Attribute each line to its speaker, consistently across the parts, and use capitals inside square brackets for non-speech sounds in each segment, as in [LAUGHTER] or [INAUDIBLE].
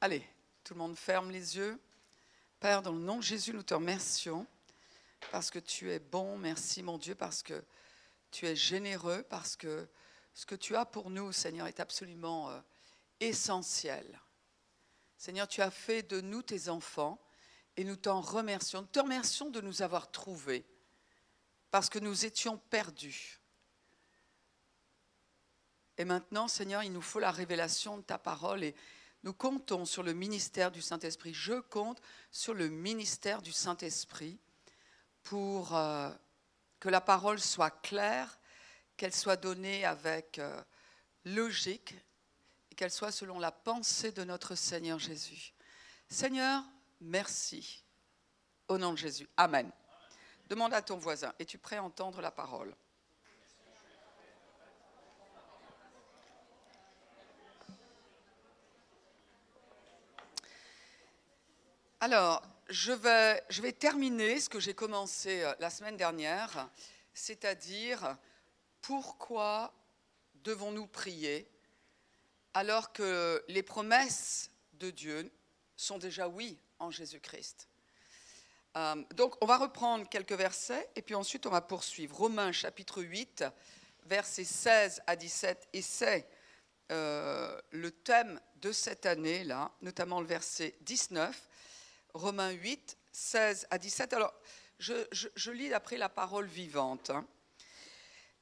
Speaker 1: Allez, tout le monde ferme les yeux. Père, dans le nom de Jésus, nous te remercions parce que tu es bon. Merci, mon Dieu, parce que tu es généreux, parce que ce que tu as pour nous, Seigneur, est absolument euh, essentiel. Seigneur, tu as fait de nous tes enfants et nous t'en remercions. Nous te remercions de nous avoir trouvés parce que nous étions perdus. Et maintenant, Seigneur, il nous faut la révélation de ta parole et nous comptons sur le ministère du Saint-Esprit. Je compte sur le ministère du Saint-Esprit pour euh, que la parole soit claire, qu'elle soit donnée avec euh, logique et qu'elle soit selon la pensée de notre Seigneur Jésus. Seigneur, merci. Au nom de Jésus. Amen. Demande à ton voisin, es-tu prêt à entendre la parole? Alors, je vais, terminer ce que j'ai commencé euh, la semaine dernière, c'est-à-dire pourquoi devons-nous prier alors que les promesses de Dieu sont déjà oui en Jésus-Christ? Euh, donc on va reprendre quelques versets et puis ensuite on va poursuivre. Romains chapitre 8, versets 16 à 17, et c'est euh, le thème de cette année-là, notamment le verset 19 Romains 8, 16 à 17. Alors, je, lis d'après la parole vivante. Hein.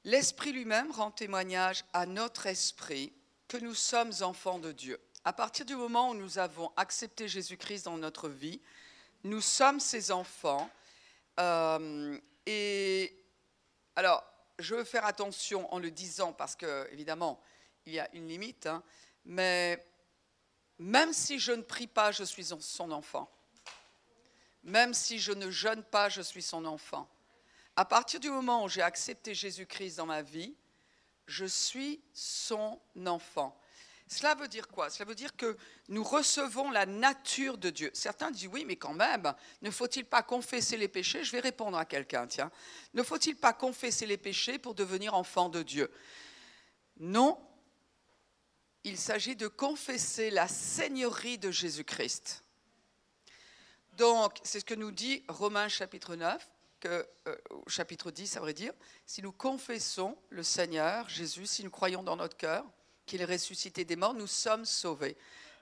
Speaker 1: L'Esprit lui-même rend témoignage à notre esprit que nous sommes enfants de Dieu. À partir du moment où nous avons accepté Jésus-Christ dans notre vie, nous sommes ses enfants. Euh, et alors, je veux faire attention en le disant parce que, évidemment, il y a une limite, hein, mais même si je ne prie pas, je suis son enfant. Même si je ne jeûne pas, je suis son enfant. À partir du moment où j'ai accepté Jésus-Christ dans ma vie, je suis son enfant. Cela veut dire quoi? Cela veut dire que nous recevons la nature de Dieu. Certains disent oui, mais quand même, ne faut-il pas confesser les péchés? Je vais répondre à quelqu'un, tiens. Ne faut-il pas confesser les péchés pour devenir enfant de Dieu? Non, il s'agit de confesser la seigneurie de Jésus-Christ. Donc, c'est ce que nous dit Romains chapitre 9, que, euh, chapitre 10, à vrai dire. Si nous confessons le Seigneur, Jésus, si nous croyons dans notre cœur qu'il est ressuscité des morts, nous sommes sauvés.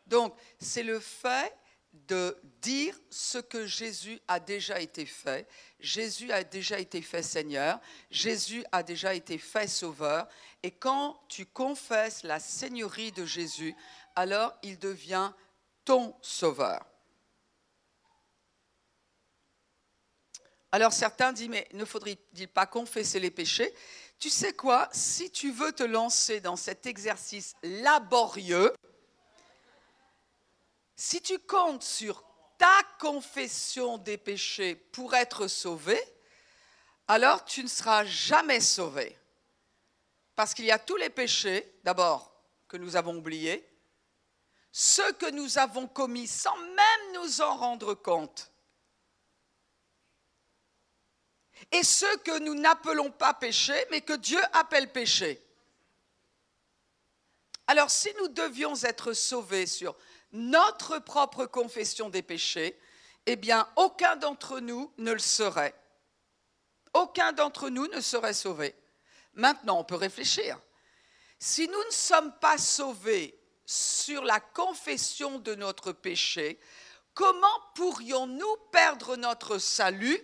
Speaker 1: Donc, c'est le fait de dire ce que Jésus a déjà été fait. Jésus a déjà été fait Seigneur, Jésus a déjà été fait Sauveur. Et quand tu confesses la Seigneurie de Jésus, alors il devient ton Sauveur. Alors certains disent, mais ne faudrait-il pas confesser les péchés? Tu sais quoi? Si tu veux te lancer dans cet exercice laborieux, si tu comptes sur ta confession des péchés pour être sauvé, alors tu ne seras jamais sauvé. Parce qu'il y a tous les péchés, d'abord, que nous avons oubliés, ceux que nous avons commis sans même nous en rendre compte, et ceux que nous n'appelons pas péché, mais que Dieu appelle péché. Alors si nous devions être sauvés sur notre propre confession des péchés, eh bien aucun d'entre nous ne le serait. Aucun d'entre nous ne serait sauvé. Maintenant, on peut réfléchir. Si nous ne sommes pas sauvés sur la confession de notre péché, comment pourrions-nous perdre notre salut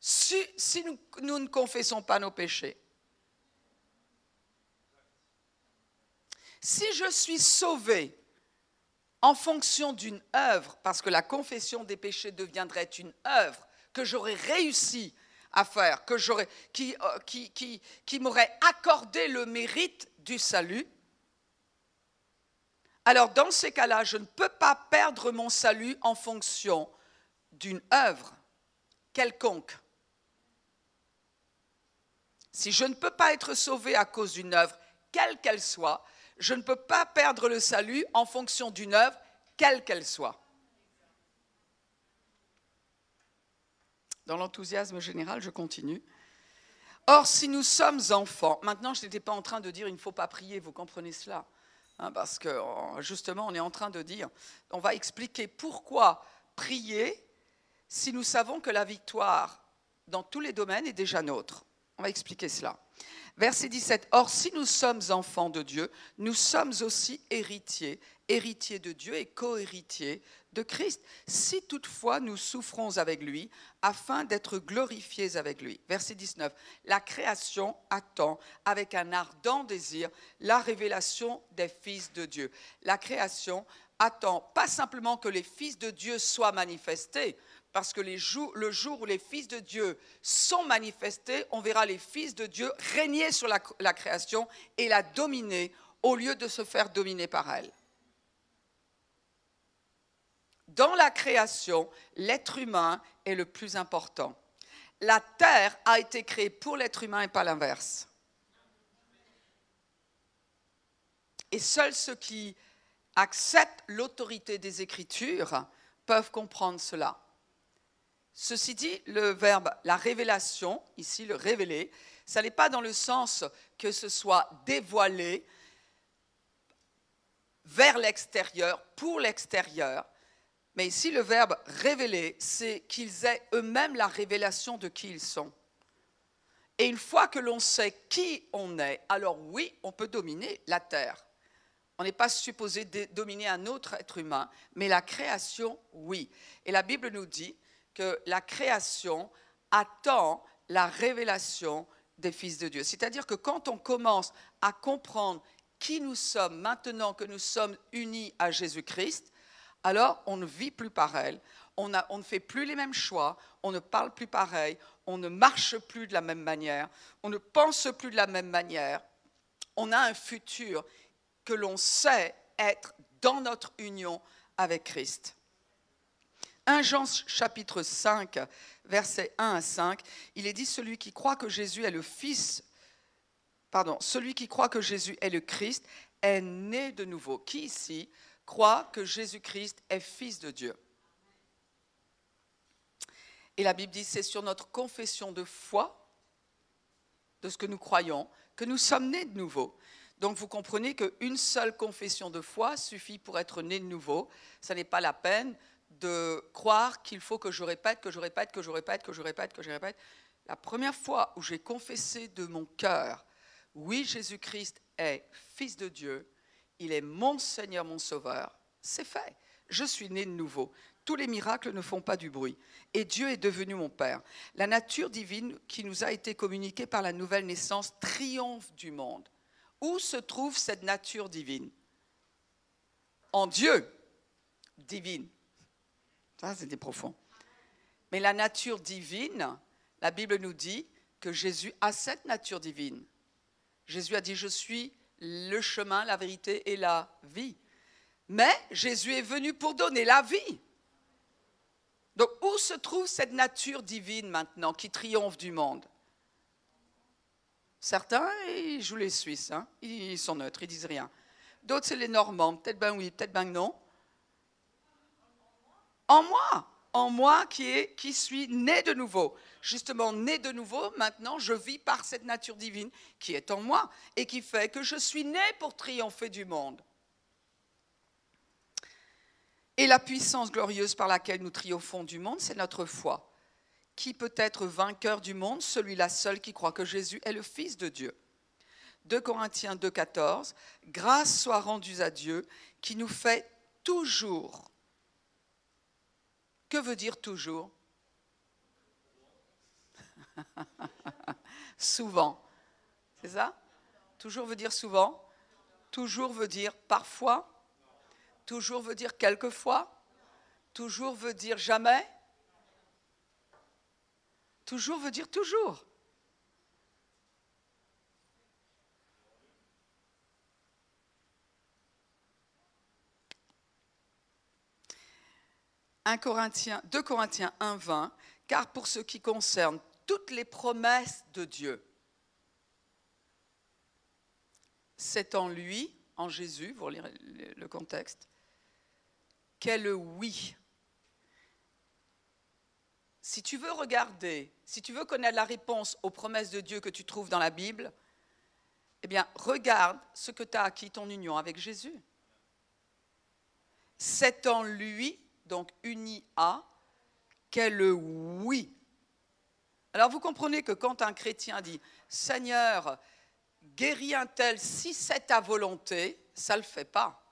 Speaker 1: si, nous, nous ne confessons pas nos péchés. Si je suis sauvé en fonction d'une œuvre, parce que la confession des péchés deviendrait une œuvre que j'aurais réussi à faire, que qui, euh, qui, qui, qui m'aurait accordé le mérite du salut, alors dans ces cas-là, je ne peux pas perdre mon salut en fonction d'une œuvre quelconque. Si je ne peux pas être sauvé à cause d'une œuvre, quelle qu'elle soit, je ne peux pas perdre le salut en fonction d'une œuvre, quelle qu'elle soit. Dans l'enthousiasme général, je continue. Or, si nous sommes enfants, maintenant je n'étais pas en train de dire il ne faut pas prier, vous comprenez cela. hein, parce que justement, on est en train de dire, on va expliquer pourquoi prier si nous savons que la victoire dans tous les domaines est déjà nôtre. On va expliquer cela. Verset 17. Or, si nous sommes enfants de Dieu, nous sommes aussi héritiers, héritiers de Dieu et co-héritiers de Christ, si toutefois nous souffrons avec lui, afin d'être glorifiés avec lui. Verset 19. La création attend avec un ardent désir la révélation des fils de Dieu. La création attend pas simplement que les fils de Dieu soient manifestés, parce que le jour où les fils de Dieu sont manifestés, on verra les fils de Dieu régner sur la, création et la dominer au lieu de se faire dominer par elle. Dans la création, l'être humain est le plus important. La terre a été créée pour l'être humain et pas l'inverse. Et seuls ceux qui acceptent l'autorité des Écritures peuvent comprendre cela. Ceci dit, le verbe la révélation, ici le révéler, ça n'est pas dans le sens que ce soit dévoilé vers l'extérieur, pour l'extérieur, mais ici le verbe révéler, c'est qu'ils aient eux-mêmes la révélation de qui ils sont. Et une fois que l'on sait qui on est, alors oui, on peut dominer la terre. On n'est pas supposé dominer un autre être humain, mais la création, oui. Et la Bible nous dit que la création attend la révélation des fils de Dieu. C'est-à-dire que quand on commence à comprendre qui nous sommes maintenant que nous sommes unis à Jésus-Christ, alors on ne vit plus pareil, on, on, ne fait plus les mêmes choix, on ne parle plus pareil, on ne marche plus de la même manière, on ne pense plus de la même manière. On a un futur que l'on sait être dans notre union avec Christ. 1 Jean chapitre 5, versets 1 à 5, il est dit celui qui croit que Jésus est le Fils, pardon, celui qui croit que Jésus est le Christ est né de nouveau. Qui ici croit que Jésus-Christ est Fils de Dieu? Et la Bible dit c'est sur notre confession de foi, de ce que nous croyons, que nous sommes nés de nouveau. Donc vous comprenez qu'une seule confession de foi suffit pour être né de nouveau. Ce n'est pas la peine de croire qu'il faut que je répète, que je répète, que je répète, que je répète, que je répète. La première fois où j'ai confessé de mon cœur, oui, Jésus-Christ est Fils de Dieu, il est mon Seigneur, mon Sauveur, c'est fait. Je suis né de nouveau. Tous les miracles ne font pas du bruit. Et Dieu est devenu mon Père. La nature divine qui nous a été communiquée par la nouvelle naissance triomphe du monde. Où se trouve cette nature divine? En Dieu, divine. Ça, c'était profond. Mais la nature divine, la Bible nous dit que Jésus a cette nature divine. Jésus a dit, je suis le chemin, la vérité et la vie. Mais Jésus est venu pour donner la vie. Donc où se trouve cette nature divine maintenant qui triomphe du monde? Certains, ils jouent les Suisses, hein. ils sont neutres, ils disent rien. D'autres, c'est les Normands, peut-être ben oui, peut-être ben non en moi, en moi qui, est, qui suis né de nouveau. Justement, né de nouveau, maintenant, je vis par cette nature divine qui est en moi et qui fait que je suis né pour triompher du monde. Et la puissance glorieuse par laquelle nous triomphons du monde, c'est notre foi. Qui peut être vainqueur du monde? Celui-là seul qui croit que Jésus est le Fils de Dieu. 2 Corinthiens 2,14 Grâce soit rendue à Dieu qui nous fait toujours que veut dire toujours [LAUGHS] Souvent. C'est ça? Toujours veut dire souvent? Toujours veut dire parfois? Toujours veut dire quelquefois? Toujours veut dire jamais? Toujours veut dire toujours. 1 Corinthiens, 2 Corinthiens 1, 20, car pour ce qui concerne toutes les promesses de Dieu, c'est en lui, en Jésus, vous lire le contexte, qu'est le oui. Si tu veux regarder, si tu veux connaître la réponse aux promesses de Dieu que tu trouves dans la Bible, Eh bien, regarde ce que tu as acquis ton union avec Jésus. C'est en lui, donc uni à, qu'est le oui. Alors vous comprenez que quand un chrétien dit Seigneur, guéris un tel si c'est ta volonté, ça ne le fait pas.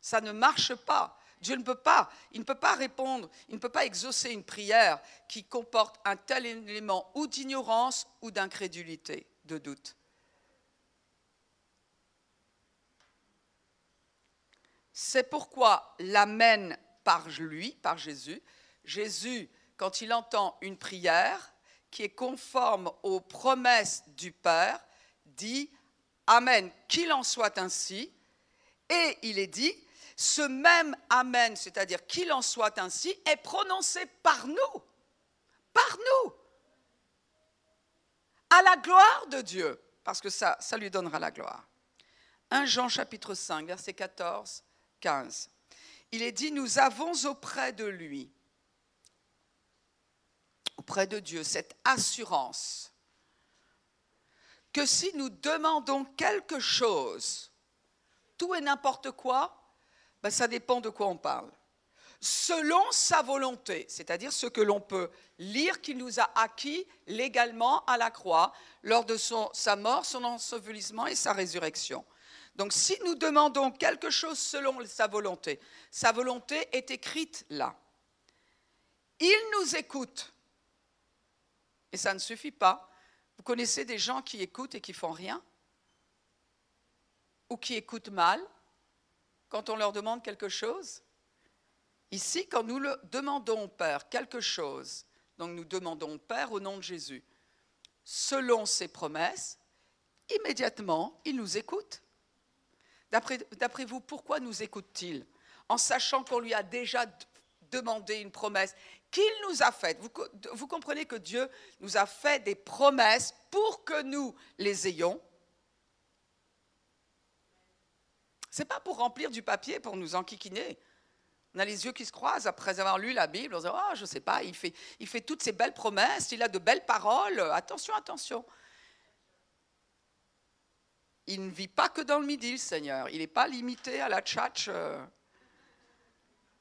Speaker 1: Ça ne marche pas. Dieu ne peut pas, il ne peut pas répondre, il ne peut pas exaucer une prière qui comporte un tel élément ou d'ignorance ou d'incrédulité, de doute. C'est pourquoi l'Amen par lui, par Jésus, Jésus, quand il entend une prière qui est conforme aux promesses du Père, dit Amen, qu'il en soit ainsi. Et il est dit, ce même Amen, c'est-à-dire qu'il en soit ainsi, est prononcé par nous, par nous, à la gloire de Dieu, parce que ça, ça lui donnera la gloire. 1 Jean chapitre 5, verset 14, 15. Il est dit, nous avons auprès de lui, auprès de Dieu, cette assurance que si nous demandons quelque chose, tout et n'importe quoi, ben, ça dépend de quoi on parle. Selon sa volonté, c'est-à-dire ce que l'on peut lire qu'il nous a acquis légalement à la croix lors de sa mort, son ensevelissement et sa résurrection. Donc si nous demandons quelque chose selon sa volonté, sa volonté est écrite là. Il nous écoute. Et ça ne suffit pas. Vous connaissez des gens qui écoutent et qui font rien Ou qui écoutent mal quand on leur demande quelque chose? Ici, quand nous demandons au Père quelque chose, donc nous demandons au Père au nom de Jésus, selon ses promesses, immédiatement, il nous écoute. D'après vous, pourquoi nous écoute-t-il En sachant qu'on lui a déjà demandé une promesse qu'il nous a faite. Vous, comprenez que Dieu nous a fait des promesses pour que nous les ayons. Ce n'est pas pour remplir du papier, pour nous enquiquiner. On a les yeux qui se croisent après avoir lu la Bible. On se dit, oh, je ne sais pas, il fait, il fait toutes ces belles promesses, il a de belles paroles. Attention, attention. Il ne vit pas que dans le midi, le Seigneur. Il n'est pas limité à la tchatch. Euh.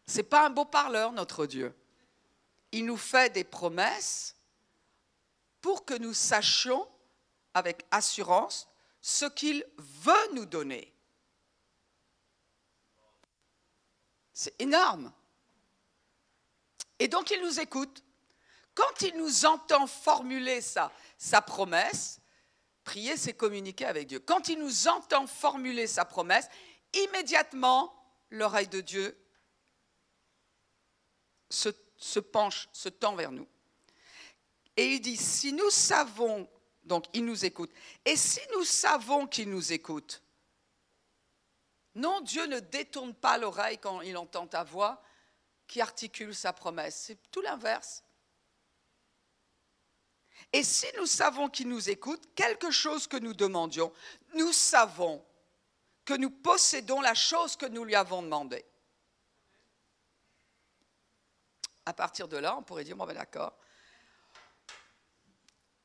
Speaker 1: Ce n'est pas un beau parleur, notre Dieu. Il nous fait des promesses pour que nous sachions avec assurance ce qu'il veut nous donner. C'est énorme. Et donc il nous écoute. Quand il nous entend formuler sa promesse, prier, c'est communiquer avec Dieu. Quand il nous entend formuler sa promesse, immédiatement, l'oreille de Dieu se, se, penche, se tend vers nous. Et il dit, si nous savons, donc il nous écoute, et si nous savons qu'il nous écoute, non, Dieu ne détourne pas l'oreille quand il entend ta voix qui articule sa promesse. C'est tout l'inverse. Et si nous savons qu'il nous écoute, quelque chose que nous demandions, nous savons que nous possédons la chose que nous lui avons demandée. À partir de là, on pourrait dire, bon ben d'accord,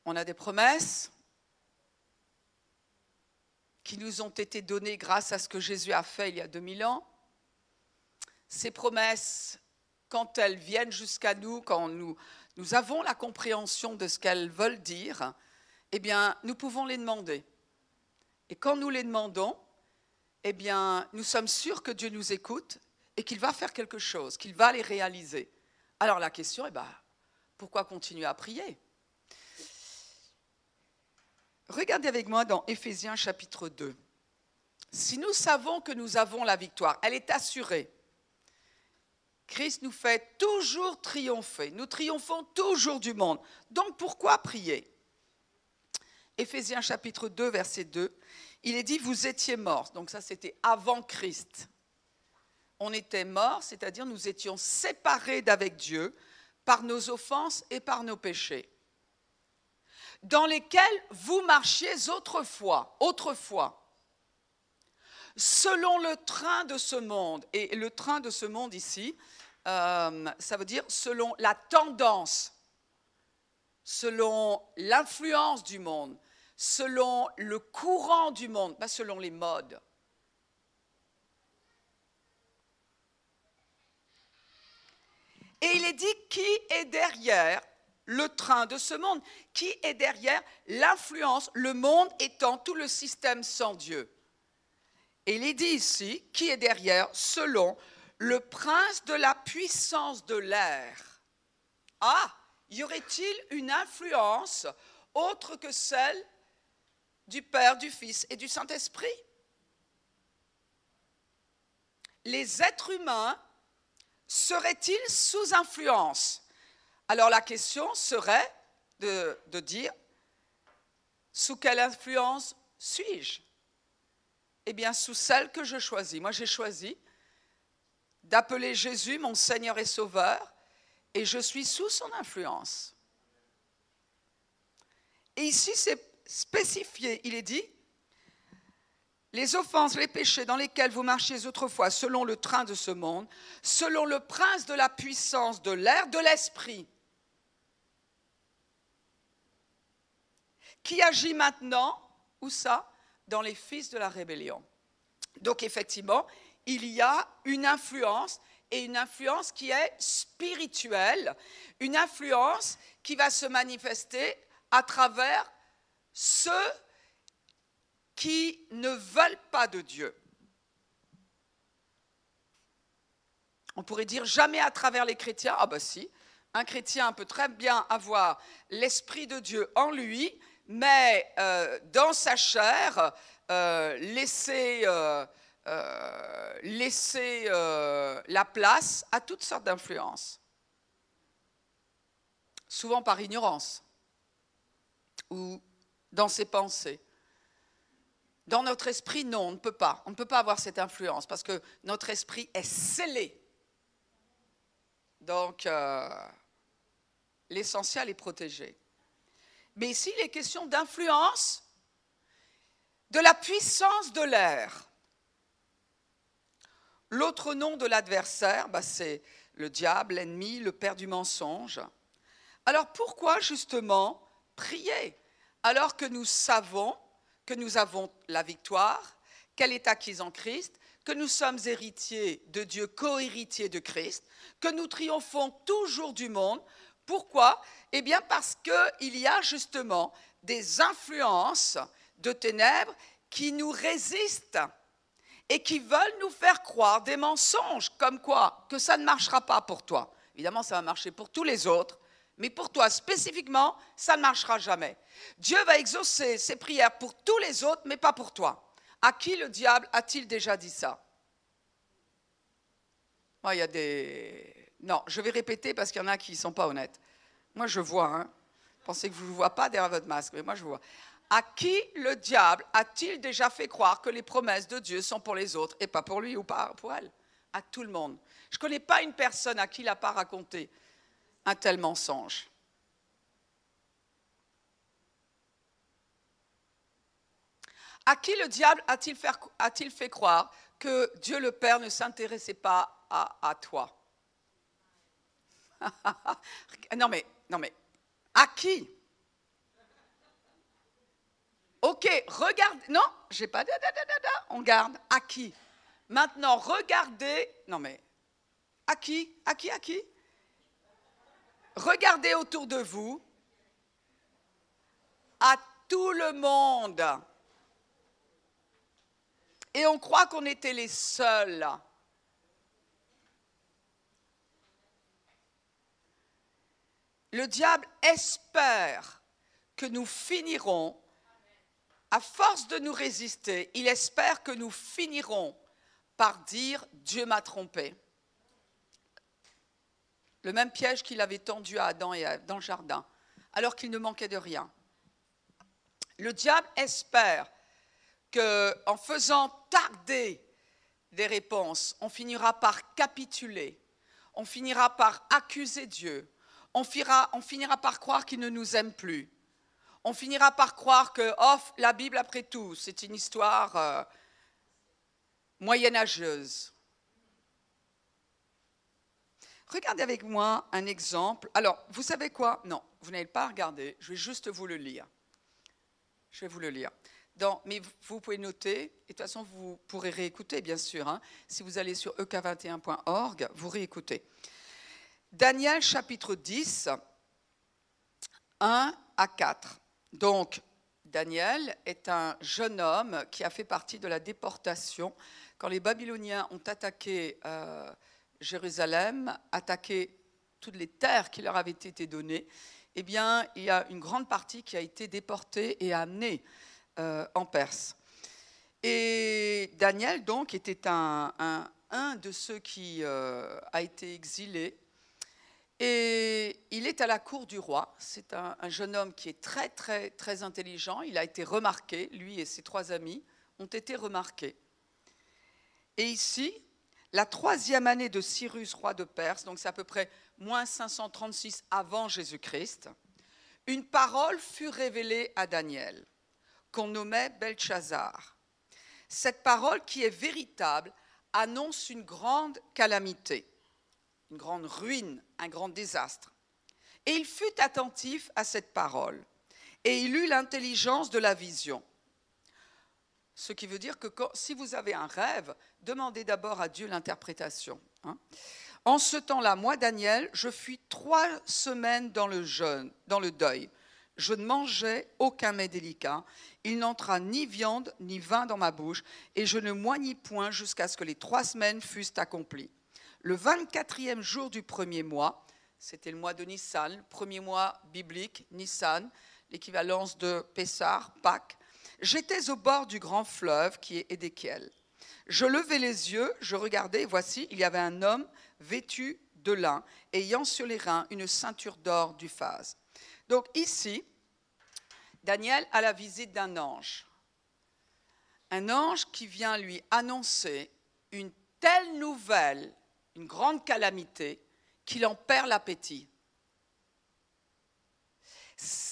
Speaker 1: on a des promesses, qui nous ont été données grâce à ce que Jésus a fait il y a 2000 ans. Ces promesses, quand elles viennent jusqu'à nous, quand nous, nous avons la compréhension de ce qu'elles veulent dire, eh bien, nous pouvons les demander. Et quand nous les demandons, eh bien, nous sommes sûrs que Dieu nous écoute et qu'il va faire quelque chose, qu'il va les réaliser. Alors la question est, bah, pourquoi continuer à prier? Regardez avec moi dans Éphésiens chapitre 2. Si nous savons que nous avons la victoire, elle est assurée. Christ nous fait toujours triompher. Nous triomphons toujours du monde. Donc pourquoi prier? Éphésiens chapitre 2, verset 2, il est dit, vous étiez morts. Donc ça, c'était avant Christ. On était morts, c'est-à-dire nous étions séparés d'avec Dieu par nos offenses et par nos péchés dans lesquels vous marchiez autrefois, autrefois, selon le train de ce monde. Et le train de ce monde ici, euh, ça veut dire selon la tendance, selon l'influence du monde, selon le courant du monde, pas selon les modes. Et il est dit qui est derrière le train de ce monde, qui est derrière l'influence, le monde étant tout le système sans Dieu? Et il est dit ici qui est derrière selon le prince de la puissance de l'air. Ah, y aurait-il une influence autre que celle du Père, du Fils et du Saint-Esprit? Les êtres humains seraient-ils sous influence? Alors la question serait de, de dire, sous quelle influence suis-je? Eh bien, sous celle que je choisis. Moi, j'ai choisi d'appeler Jésus mon Seigneur et Sauveur, et je suis sous son influence. Et ici, c'est spécifié, il est dit, les offenses, les péchés dans lesquels vous marchiez autrefois selon le train de ce monde, selon le prince de la puissance de l'air, de l'esprit, qui agit maintenant, où ça? Dans les fils de la rébellion. Donc effectivement, il y a une influence et une influence qui est spirituelle, une influence qui va se manifester à travers ceux qui ne veulent pas de Dieu. On pourrait dire jamais à travers les chrétiens. Ah ben si, un chrétien peut très bien avoir l'Esprit de Dieu en lui, mais euh, dans sa chair, euh, laisser, euh, laisser la place à toutes sortes d'influences. Souvent par ignorance ou dans ses pensées. Dans notre esprit, non, on ne peut pas. On ne peut pas avoir cette influence parce que notre esprit est scellé. Donc, euh, l'essentiel est protégé. Mais ici, il est question d'influence de la puissance de l'air. L'autre nom de l'adversaire, bah, c'est le diable, l'ennemi, le père du mensonge. Alors pourquoi justement prier alors que nous savons que nous avons la victoire, qu'elle est acquise en Christ, que nous sommes héritiers de Dieu, co-héritiers de Christ, que nous triomphons toujours du monde? Pourquoi? Eh bien parce qu'il y a justement des influences de ténèbres qui nous résistent et qui veulent nous faire croire des mensonges, comme quoi que ça ne marchera pas pour toi. Évidemment, ça va marcher pour tous les autres, mais pour toi spécifiquement, ça ne marchera jamais. Dieu va exaucer ses prières pour tous les autres, mais pas pour toi. À qui le diable a-t-il déjà dit ça? Moi, il y a des... Non, je vais répéter parce qu'il y en a qui ne sont pas honnêtes. Moi, je vois. Hein. Pensez que je ne vous vois pas derrière votre masque, mais moi, je vois. À qui le diable a-t-il déjà fait croire que les promesses de Dieu sont pour les autres et pas pour lui ou pas pour elle? À tout le monde. Je ne connais pas une personne à qui il n'a pas raconté un tel mensonge. À qui le diable a-t-il fait, croire que Dieu le Père ne s'intéressait pas à, à toi? [LAUGHS] Non mais, non mais, à qui? Ok, regarde. Non, j'ai pas. On garde. À qui? Maintenant, regardez. Non mais, à qui À qui À qui? Regardez autour de vous, à tout le monde. Et on croit qu'on était les seuls. Le diable espère que nous finirons, à force de nous résister, il espère que nous finirons par dire Dieu m'a trompé. Le même piège qu'il avait tendu à Adam et Ève dans le jardin, alors qu'il ne manquait de rien. Le diable espère qu'en faisant tarder des réponses, on finira par capituler, on finira par accuser Dieu, on finira par croire qu'il ne nous aime plus, on finira par croire que, oh, la Bible, après tout, c'est une histoire euh, moyenâgeuse. Regardez avec moi un exemple. Alors, vous savez quoi? Non, vous n'allez pas regarder, je vais juste vous le lire. Je vais vous le lire. mais vous pouvez noter, et de toute façon, vous pourrez réécouter, bien sûr. Hein. Si vous allez sur ek21.org, vous réécoutez. Daniel chapitre 10, 1 à 4. Donc, Daniel est un jeune homme qui a fait partie de la déportation quand les Babyloniens ont attaqué euh, Jérusalem, attaqué toutes les terres qui leur avaient été données. Eh bien, il y a une grande partie qui a été déportée et amenée euh, en Perse. Et Daniel, donc, était un, de ceux qui euh, a été exilé et il est à la cour du roi. C'est un, jeune homme qui est très, très, très intelligent. Il a été remarqué, lui et ses trois amis ont été remarqués. Et ici, la troisième année de Cyrus, roi de Perse, donc c'est à peu près moins 536 avant Jésus-Christ, une parole fut révélée à Daniel, qu'on nommait Belshazzar. Cette parole, qui est véritable, annonce une grande calamité une grande ruine, un grand désastre. Et il fut attentif à cette parole, et il eut l'intelligence de la vision. Ce qui veut dire que si vous avez un rêve, demandez d'abord à Dieu l'interprétation. Hein. En ce temps-là, moi, Daniel, je fus trois semaines dans le jeûne, dans le deuil. Je ne mangeais aucun mets délicat. Il n'entra ni viande ni vin dans ma bouche, et je ne moignis point jusqu'à ce que les trois semaines fussent accomplies le 24e jour du premier mois, c'était le mois de Nissan, premier mois biblique, Nissan, l'équivalence de Pessar, Pâques, j'étais au bord du grand fleuve qui est Édéchiel. Je levai les yeux, je regardais, et voici, il y avait un homme vêtu de lin, ayant sur les reins une ceinture d'or du phase. Donc ici, Daniel a la visite d'un ange. Un ange qui vient lui annoncer une telle nouvelle une grande calamité, qu'il en perd l'appétit.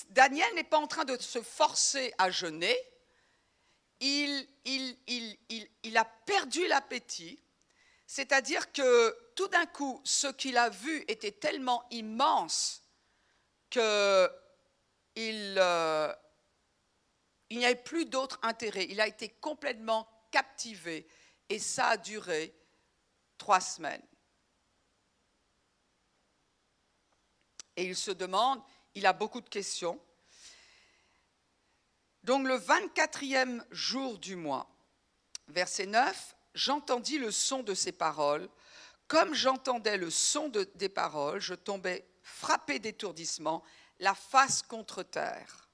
Speaker 1: Daniel n'est pas en train de se forcer à jeûner, il, a perdu l'appétit, c'est-à-dire que tout d'un coup, ce qu'il a vu était tellement immense qu'il euh, il n'y avait plus d'autre intérêt. Il a été complètement captivé et ça a duré trois semaines. Et il se demande, il a beaucoup de questions. Donc le 24e jour du mois, verset 9, j'entendis le son de ces paroles. Comme j'entendais le son des paroles, je tombais frappé d'étourdissement, la face contre terre.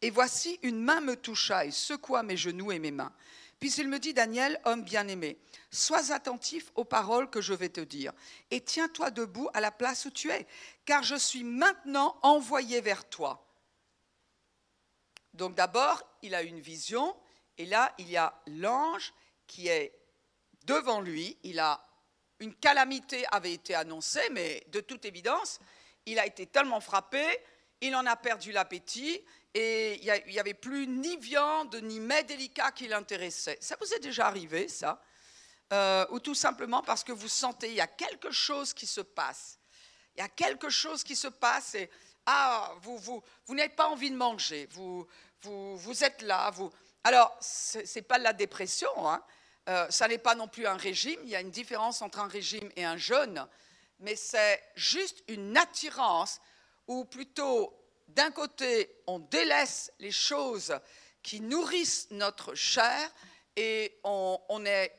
Speaker 1: Et voici, une main me toucha et secoua mes genoux et mes mains. Puis il me dit, Daniel, homme bien-aimé, sois attentif aux paroles que je vais te dire, et tiens-toi debout à la place où tu es, car je suis maintenant envoyé vers toi. Donc d'abord, il a une vision, et là, il y a l'ange qui est devant lui. Il a une calamité avait été annoncée, mais de toute évidence, il a été tellement frappé, il en a perdu l'appétit, et il n'y avait plus ni viande ni mets délicats qui l'intéressaient. Ça vous est déjà arrivé, ça euh, Ou tout simplement parce que vous sentez il y a quelque chose qui se passe. Il y a quelque chose qui se passe et ah, vous, vous, vous n'avez pas envie de manger. Vous, vous, vous êtes là. Vous... Alors, ce n'est pas de la dépression. Hein. Euh, ça n'est pas non plus un régime. Il y a une différence entre un régime et un jeûne. Mais c'est juste une attirance ou plutôt d'un côté, on délaisse les choses qui nourrissent notre chair et on, est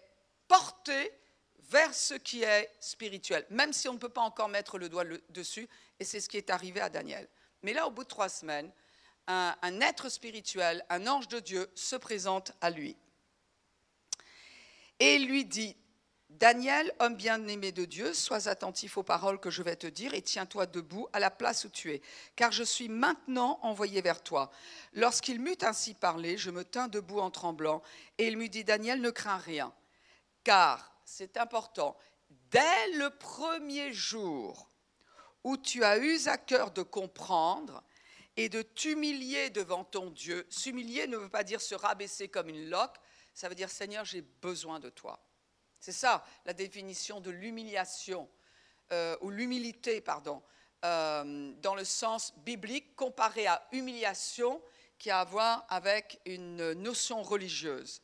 Speaker 1: porté vers ce qui est spirituel, même si on ne peut pas encore mettre le doigt dessus, et c'est ce qui est arrivé à Daniel. Mais là, au bout de trois semaines, un être spirituel, un ange de Dieu, se présente à lui. Et lui dit, Daniel, homme bien-aimé de Dieu, sois attentif aux paroles que je vais te dire et tiens-toi debout à la place où tu es, car je suis maintenant envoyé vers toi. Lorsqu'il m'eut ainsi parlé, je me tins debout en tremblant, et il me dit, Daniel, ne crains rien, car c'est important, dès le premier jour où tu as eu à cœur de comprendre et de t'humilier devant ton Dieu, s'humilier ne veut pas dire se rabaisser comme une loque, ça veut dire, Seigneur, j'ai besoin de toi. C'est ça la définition de l'humiliation, euh, ou l'humilité, pardon, euh, dans le sens biblique, comparé à humiliation, qui a à voir avec une notion religieuse.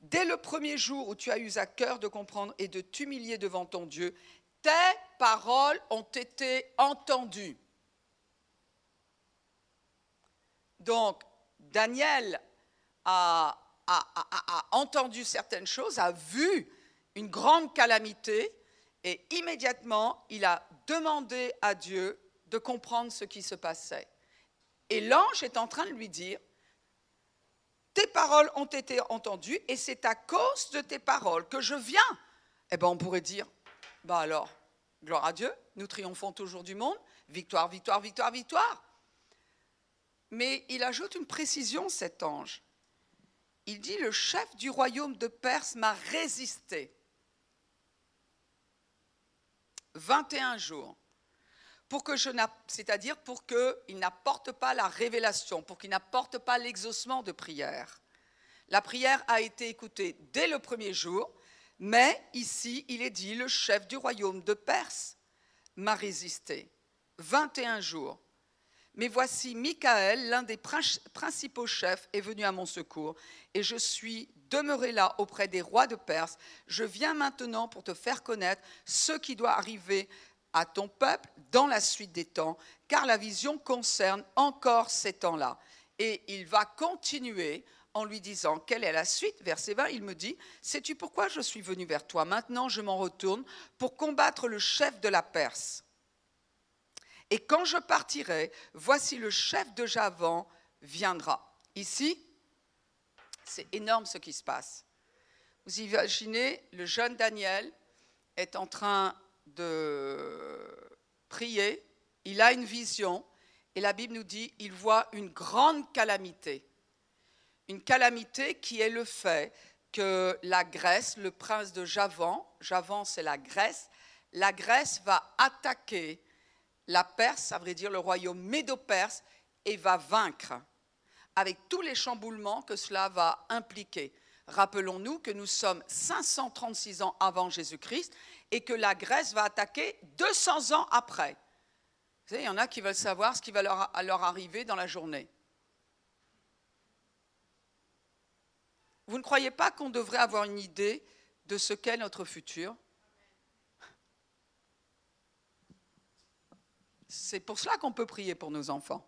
Speaker 1: Dès le premier jour où tu as eu à cœur de comprendre et de t'humilier devant ton Dieu, tes paroles ont été entendues. Donc, Daniel a, entendu certaines choses, a vu une grande calamité, et immédiatement, il a demandé à Dieu de comprendre ce qui se passait. Et l'ange est en train de lui dire, tes paroles ont été entendues et c'est à cause de tes paroles que je viens. Eh bien, on pourrait dire, bah alors, gloire à Dieu, nous triomphons toujours du monde, victoire, victoire, victoire, victoire. Mais il ajoute une précision, cet ange. Il dit, le chef du royaume de Perse m'a résisté. 21 jours pour que je c'est-à-dire pour qu'il n'apporte pas la révélation, pour qu'il n'apporte pas l'exaucement de prière. La prière a été écoutée dès le premier jour, mais ici, il est dit, le chef du royaume de Perse m'a résisté. 21 jours. Mais voici, Michael, l'un des principaux chefs, est venu à mon secours, et je suis demeuré là auprès des rois de Perse. Je viens maintenant pour te faire connaître ce qui doit arriver à ton peuple dans la suite des temps, car la vision concerne encore ces temps-là. Et il va continuer en lui disant quelle est la suite? Verset 20, il me dit, sais-tu pourquoi je suis venu vers toi? Maintenant je m'en retourne pour combattre le chef de la Perse. Et quand je partirai, voici le chef de Javan viendra. Ici, c'est énorme ce qui se passe. Vous imaginez, le jeune Daniel est en train de prier, il a une vision, et la Bible nous dit, il voit une grande calamité. Une calamité qui est le fait que la Grèce, le prince de Javan, Javan c'est la Grèce, la Grèce va attaquer la Perse, à vrai dire le royaume médo-perse, et va vaincre, avec tous les chamboulements que cela va impliquer. Rappelons-nous que nous sommes 536 ans avant Jésus-Christ et que la Grèce va attaquer 200 ans après. Vous savez, il y en a qui veulent savoir ce qui va leur, leur arriver dans la journée. Vous ne croyez pas qu'on devrait avoir une idée de ce qu'est notre futur? C'est pour cela qu'on peut prier pour nos enfants.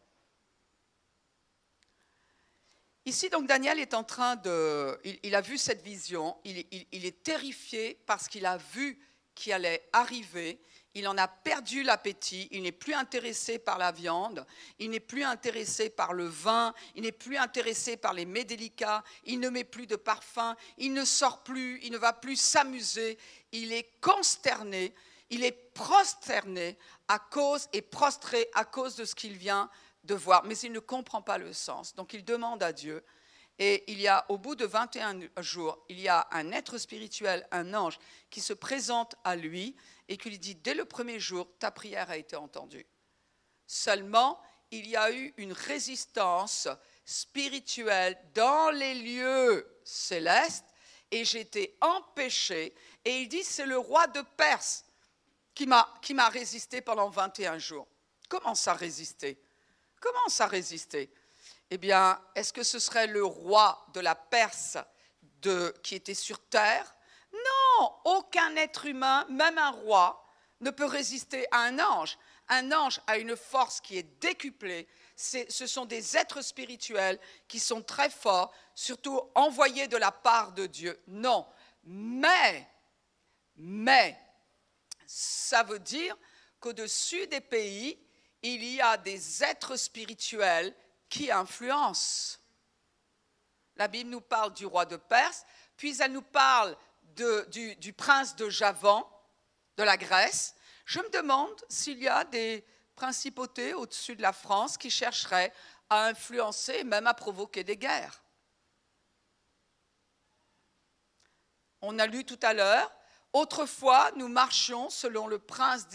Speaker 1: Ici, donc, Daniel est en train de... Il, a vu cette vision, il, est terrifié parce qu'il a vu qui allait arriver. Il en a perdu l'appétit, il n'est plus intéressé par la viande, il n'est plus intéressé par le vin, il n'est plus intéressé par les mets délicats, il ne met plus de parfum, il ne sort plus, il ne va plus s'amuser, il est consterné, il est prosterné à cause et prostré à cause de ce qu'il vient de voir, mais il ne comprend pas le sens. Donc il demande à Dieu. Et il y a, au bout de 21 jours, il y a un être spirituel, un ange, qui se présente à lui et qui lui dit, dès le premier jour, ta prière a été entendue. Seulement, il y a eu une résistance spirituelle dans les lieux célestes et été empêché. Et il dit, c'est le roi de Perse qui m'a résisté pendant 21 jours. Comment ça résister? Comment ça résister? Eh bien, est-ce que ce serait le roi de la Perse qui était sur terre? Non, aucun être humain, même un roi, ne peut résister à un ange. Un ange a une force qui est décuplée. ce sont des êtres spirituels qui sont très forts, surtout envoyés de la part de Dieu. Non, mais, mais, ça veut dire qu'au-dessus des pays, il y a des êtres spirituels qui influencent. La Bible nous parle du roi de Perse, puis elle nous parle du, prince de Javan, de la Grèce. Je me demande s'il y a des principautés au-dessus de la France qui chercheraient à influencer, même à provoquer des guerres. On a lu tout à l'heure, autrefois nous marchions selon le prince,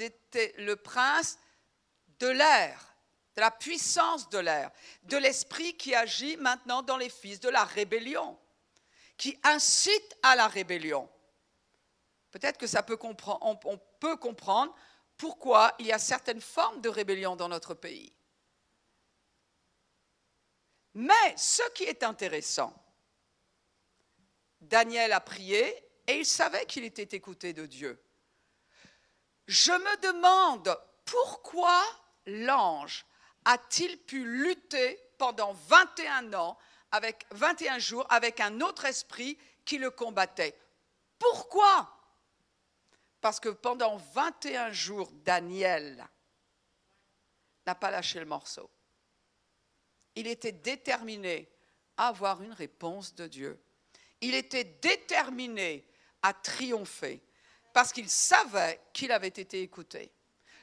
Speaker 1: de l'air, de la puissance de l'air, de l'esprit qui agit maintenant dans les fils de la rébellion, qui incite à la rébellion. Peut-être que ça peut on peut comprendre pourquoi il y a certaines formes de rébellion dans notre pays. Mais ce qui est intéressant, Daniel a prié et il savait qu'il était écouté de Dieu. Je me demande pourquoi l'ange a-t-il pu lutter pendant 21 ans, avec 21 jours, avec un autre esprit qui le combattait. Pourquoi? Parce que pendant 21 jours, Daniel n'a pas lâché le morceau. Il était déterminé à avoir une réponse de Dieu. Il était déterminé à triompher parce qu'il savait qu'il avait été écouté.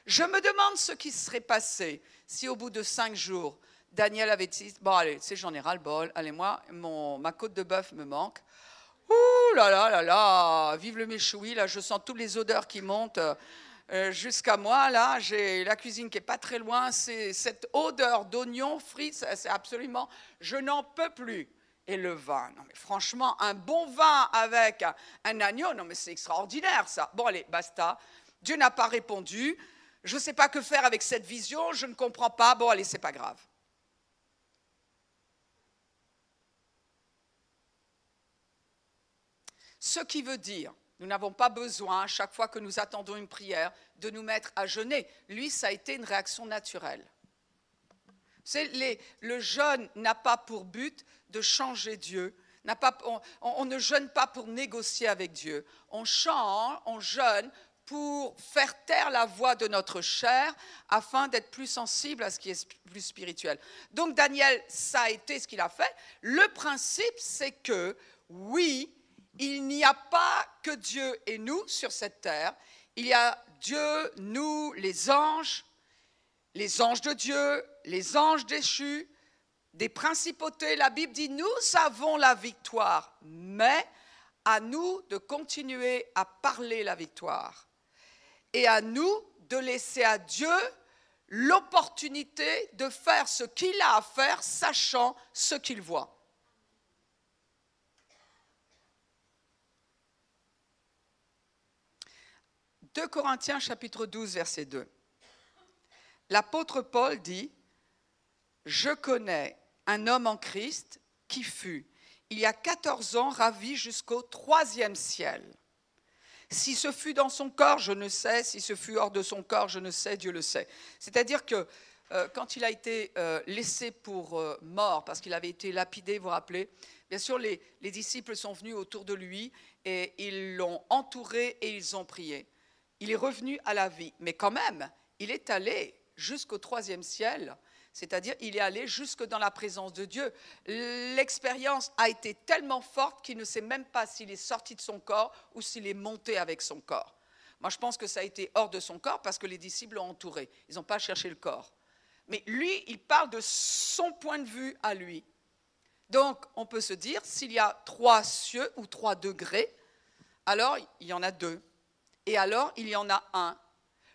Speaker 1: Je me demande ce qui serait passé si au bout de cinq jours, Daniel avait dit, bon allez, c'est j'en ai bol, allez moi, mon, ma côte de bœuf me manque. Ouh là là là là, vive le méchoui, là je sens toutes les odeurs qui montent euh, jusqu'à moi, là j'ai la cuisine qui est pas très loin, c'est cette odeur d'oignon frit, c'est absolument, je n'en peux plus. Et le vin, non mais franchement, un bon vin avec un agneau, non mais c'est extraordinaire ça. Bon allez, basta. Dieu n'a pas répondu. Je ne sais pas que faire avec cette vision, je ne comprends pas. Bon allez, c'est pas grave. Ce qui veut dire, nous n'avons pas besoin, chaque fois que nous attendons une prière, de nous mettre à jeûner. Lui, ça a été une réaction naturelle. Le jeûne n'a pas pour but de changer Dieu. on, ne jeûne pas pour négocier avec Dieu. On chante, on jeûne pour faire taire la voix de notre chair afin d'être plus sensible à ce qui est plus spirituel. Donc Daniel, ça a été ce qu'il a fait. Le principe, c'est que oui, il n'y a pas que Dieu et nous sur cette terre. Il y a Dieu, nous, les anges, les anges de Dieu, les anges déchus, des principautés. La Bible dit, nous avons la victoire, mais à nous de continuer à parler la victoire. Et à nous de laisser à Dieu l'opportunité de faire ce qu'il a à faire, sachant ce qu'il voit. 2 Corinthiens chapitre 12 verset 2. L'apôtre Paul dit, Je connais un homme en Christ qui fut, il y a 14 ans, ravi jusqu'au troisième ciel. Si ce fut dans son corps, je ne sais, si ce fut hors de son corps, je ne sais, Dieu le sait. C'est-à-dire que euh, quand il a été euh, laissé pour euh, mort, parce qu'il avait été lapidé, vous vous rappelez, bien sûr, les, les disciples sont venus autour de lui et ils l'ont entouré et ils ont prié il est revenu à la vie. Mais quand même, il est allé jusqu'au troisième ciel, c'est-à-dire il est allé jusque dans la présence de Dieu. L'expérience a été tellement forte qu'il ne sait même pas s'il est sorti de son corps ou s'il est monté avec son corps. Moi, je pense que ça a été hors de son corps parce que les disciples l'ont entouré. Ils n'ont pas cherché le corps. Mais lui, il parle de son point de vue à lui. Donc, on peut se dire, s'il y a trois cieux ou trois degrés, alors il y en a deux et alors il y en a un.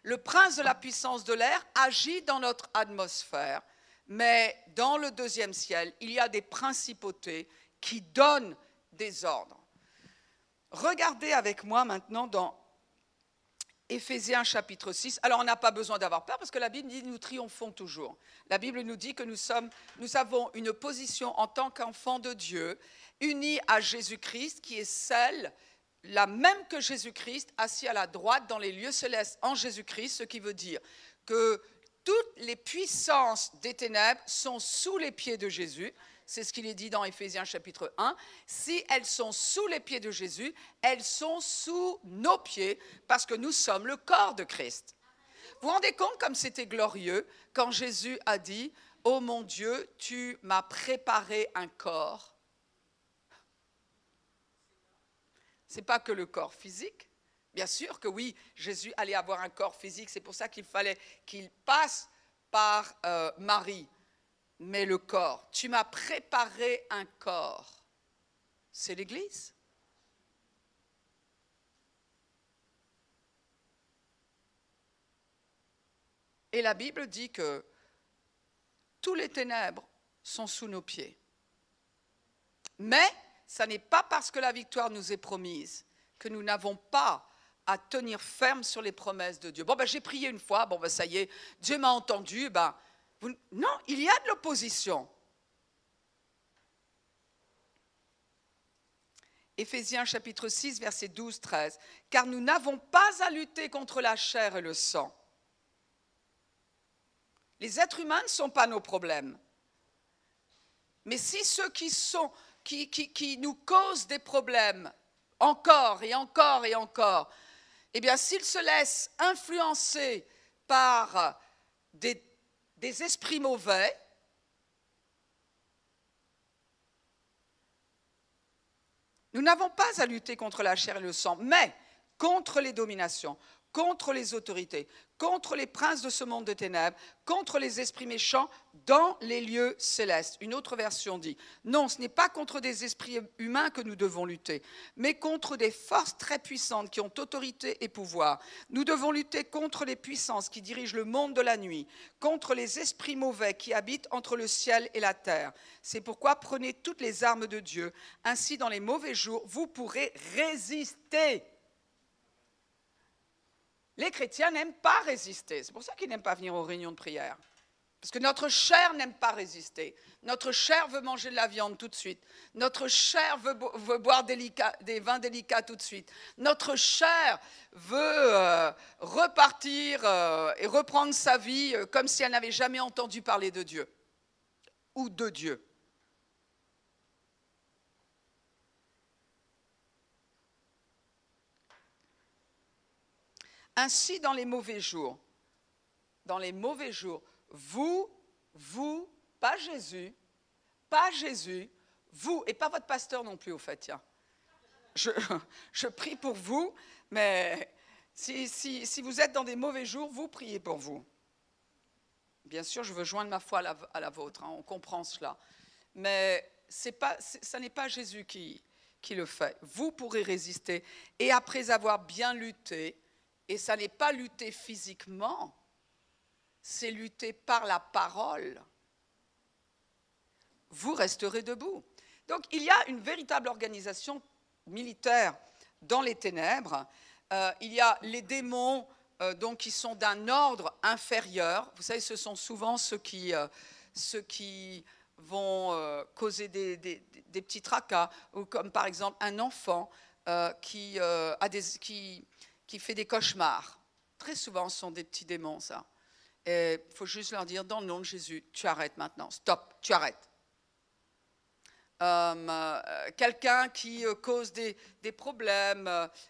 Speaker 1: Le prince de la puissance de l'air agit dans notre atmosphère, mais dans le deuxième ciel, il y a des principautés qui donnent des ordres. Regardez avec moi maintenant dans Éphésiens chapitre 6. Alors on n'a pas besoin d'avoir peur parce que la Bible dit nous triomphons toujours. La Bible nous dit que nous, sommes, nous avons une position en tant qu'enfants de Dieu, unis à Jésus-Christ, qui est celle la même que Jésus-Christ, assis à la droite dans les lieux célestes en Jésus-Christ, ce qui veut dire que toutes les puissances des ténèbres sont sous les pieds de Jésus. C'est ce qu'il est dit dans Éphésiens chapitre 1. Si elles sont sous les pieds de Jésus, elles sont sous nos pieds parce que nous sommes le corps de Christ. Vous vous rendez compte comme c'était glorieux quand Jésus a dit, Oh mon Dieu, tu m'as préparé un corps Ce n'est pas que le corps physique. Bien sûr que oui, Jésus allait avoir un corps physique, c'est pour ça qu'il fallait qu'il passe par euh, Marie. Mais le corps, tu m'as préparé un corps. C'est l'Église. Et la Bible dit que tous les ténèbres sont sous nos pieds. Mais ce n'est pas parce que la victoire nous est promise que nous n'avons pas à tenir ferme sur les promesses de Dieu. Bon, ben, j'ai prié une fois, bon, ben, ça y est, Dieu m'a entendu, eh ben, non, il y a de l'opposition. Éphésiens chapitre 6, versets 12-13, car nous n'avons pas à lutter contre la chair et le sang. Les êtres humains ne sont pas nos problèmes. Mais si ceux qui sont, qui, nous causent des problèmes, encore et encore et encore, eh bien, s'ils se laissent influencer par des esprits mauvais, Nous n'avons pas à lutter contre la chair et le sang, mais contre les dominations, contre les autorités, contre les princes de ce monde de ténèbres, contre les esprits méchants dans les lieux célestes. Une autre version dit, non, ce n'est pas contre des esprits humains que nous devons lutter, mais contre des forces très puissantes qui ont autorité et pouvoir. Nous devons lutter contre les puissances qui dirigent le monde de la nuit, contre les esprits mauvais qui habitent entre le ciel et la terre. C'est pourquoi prenez toutes les armes de Dieu, ainsi dans les mauvais jours, vous pourrez résister les chrétiens n'aiment pas résister. C'est pour ça qu'ils n'aiment pas venir aux réunions de prière. Parce que notre chair n'aime pas résister. Notre chair veut manger de la viande tout de suite. Notre chair veut, boire des vins délicats tout de suite. Notre chair veut euh, repartir euh, et reprendre sa vie euh, comme si elle n'avait jamais entendu parler de Dieu ou de Dieu. Ainsi, dans les mauvais jours, dans les mauvais jours, vous, vous, pas Jésus, pas Jésus, vous, et pas votre pasteur non plus, au fait, tiens. Je, je prie pour vous, mais si, si, si, vous êtes dans des mauvais jours, vous priez pour vous. Bien sûr, je veux joindre ma foi à la, vôtre, hein, on comprend cela. Mais pas, ça n'est pas Jésus qui, qui le fait. Vous pourrez résister. Et après avoir bien lutté, et ça n'est pas lutter physiquement, c'est lutter par la parole. Vous resterez debout. Donc il y a une véritable organisation militaire dans les ténèbres. Euh, il y a les démons euh, donc, qui sont d'un ordre inférieur. Vous savez, ce sont souvent ceux qui, euh, ceux qui vont causer des, des, petits tracas, ou comme par exemple un enfant qui, a des, qui, qui fait des cauchemars. Très souvent, ce sont des petits démons, ça. Il faut juste leur dire, dans le nom de Jésus, tu arrêtes maintenant, stop, tu arrêtes. Euh, euh, quelqu'un qui euh, cause des, des problèmes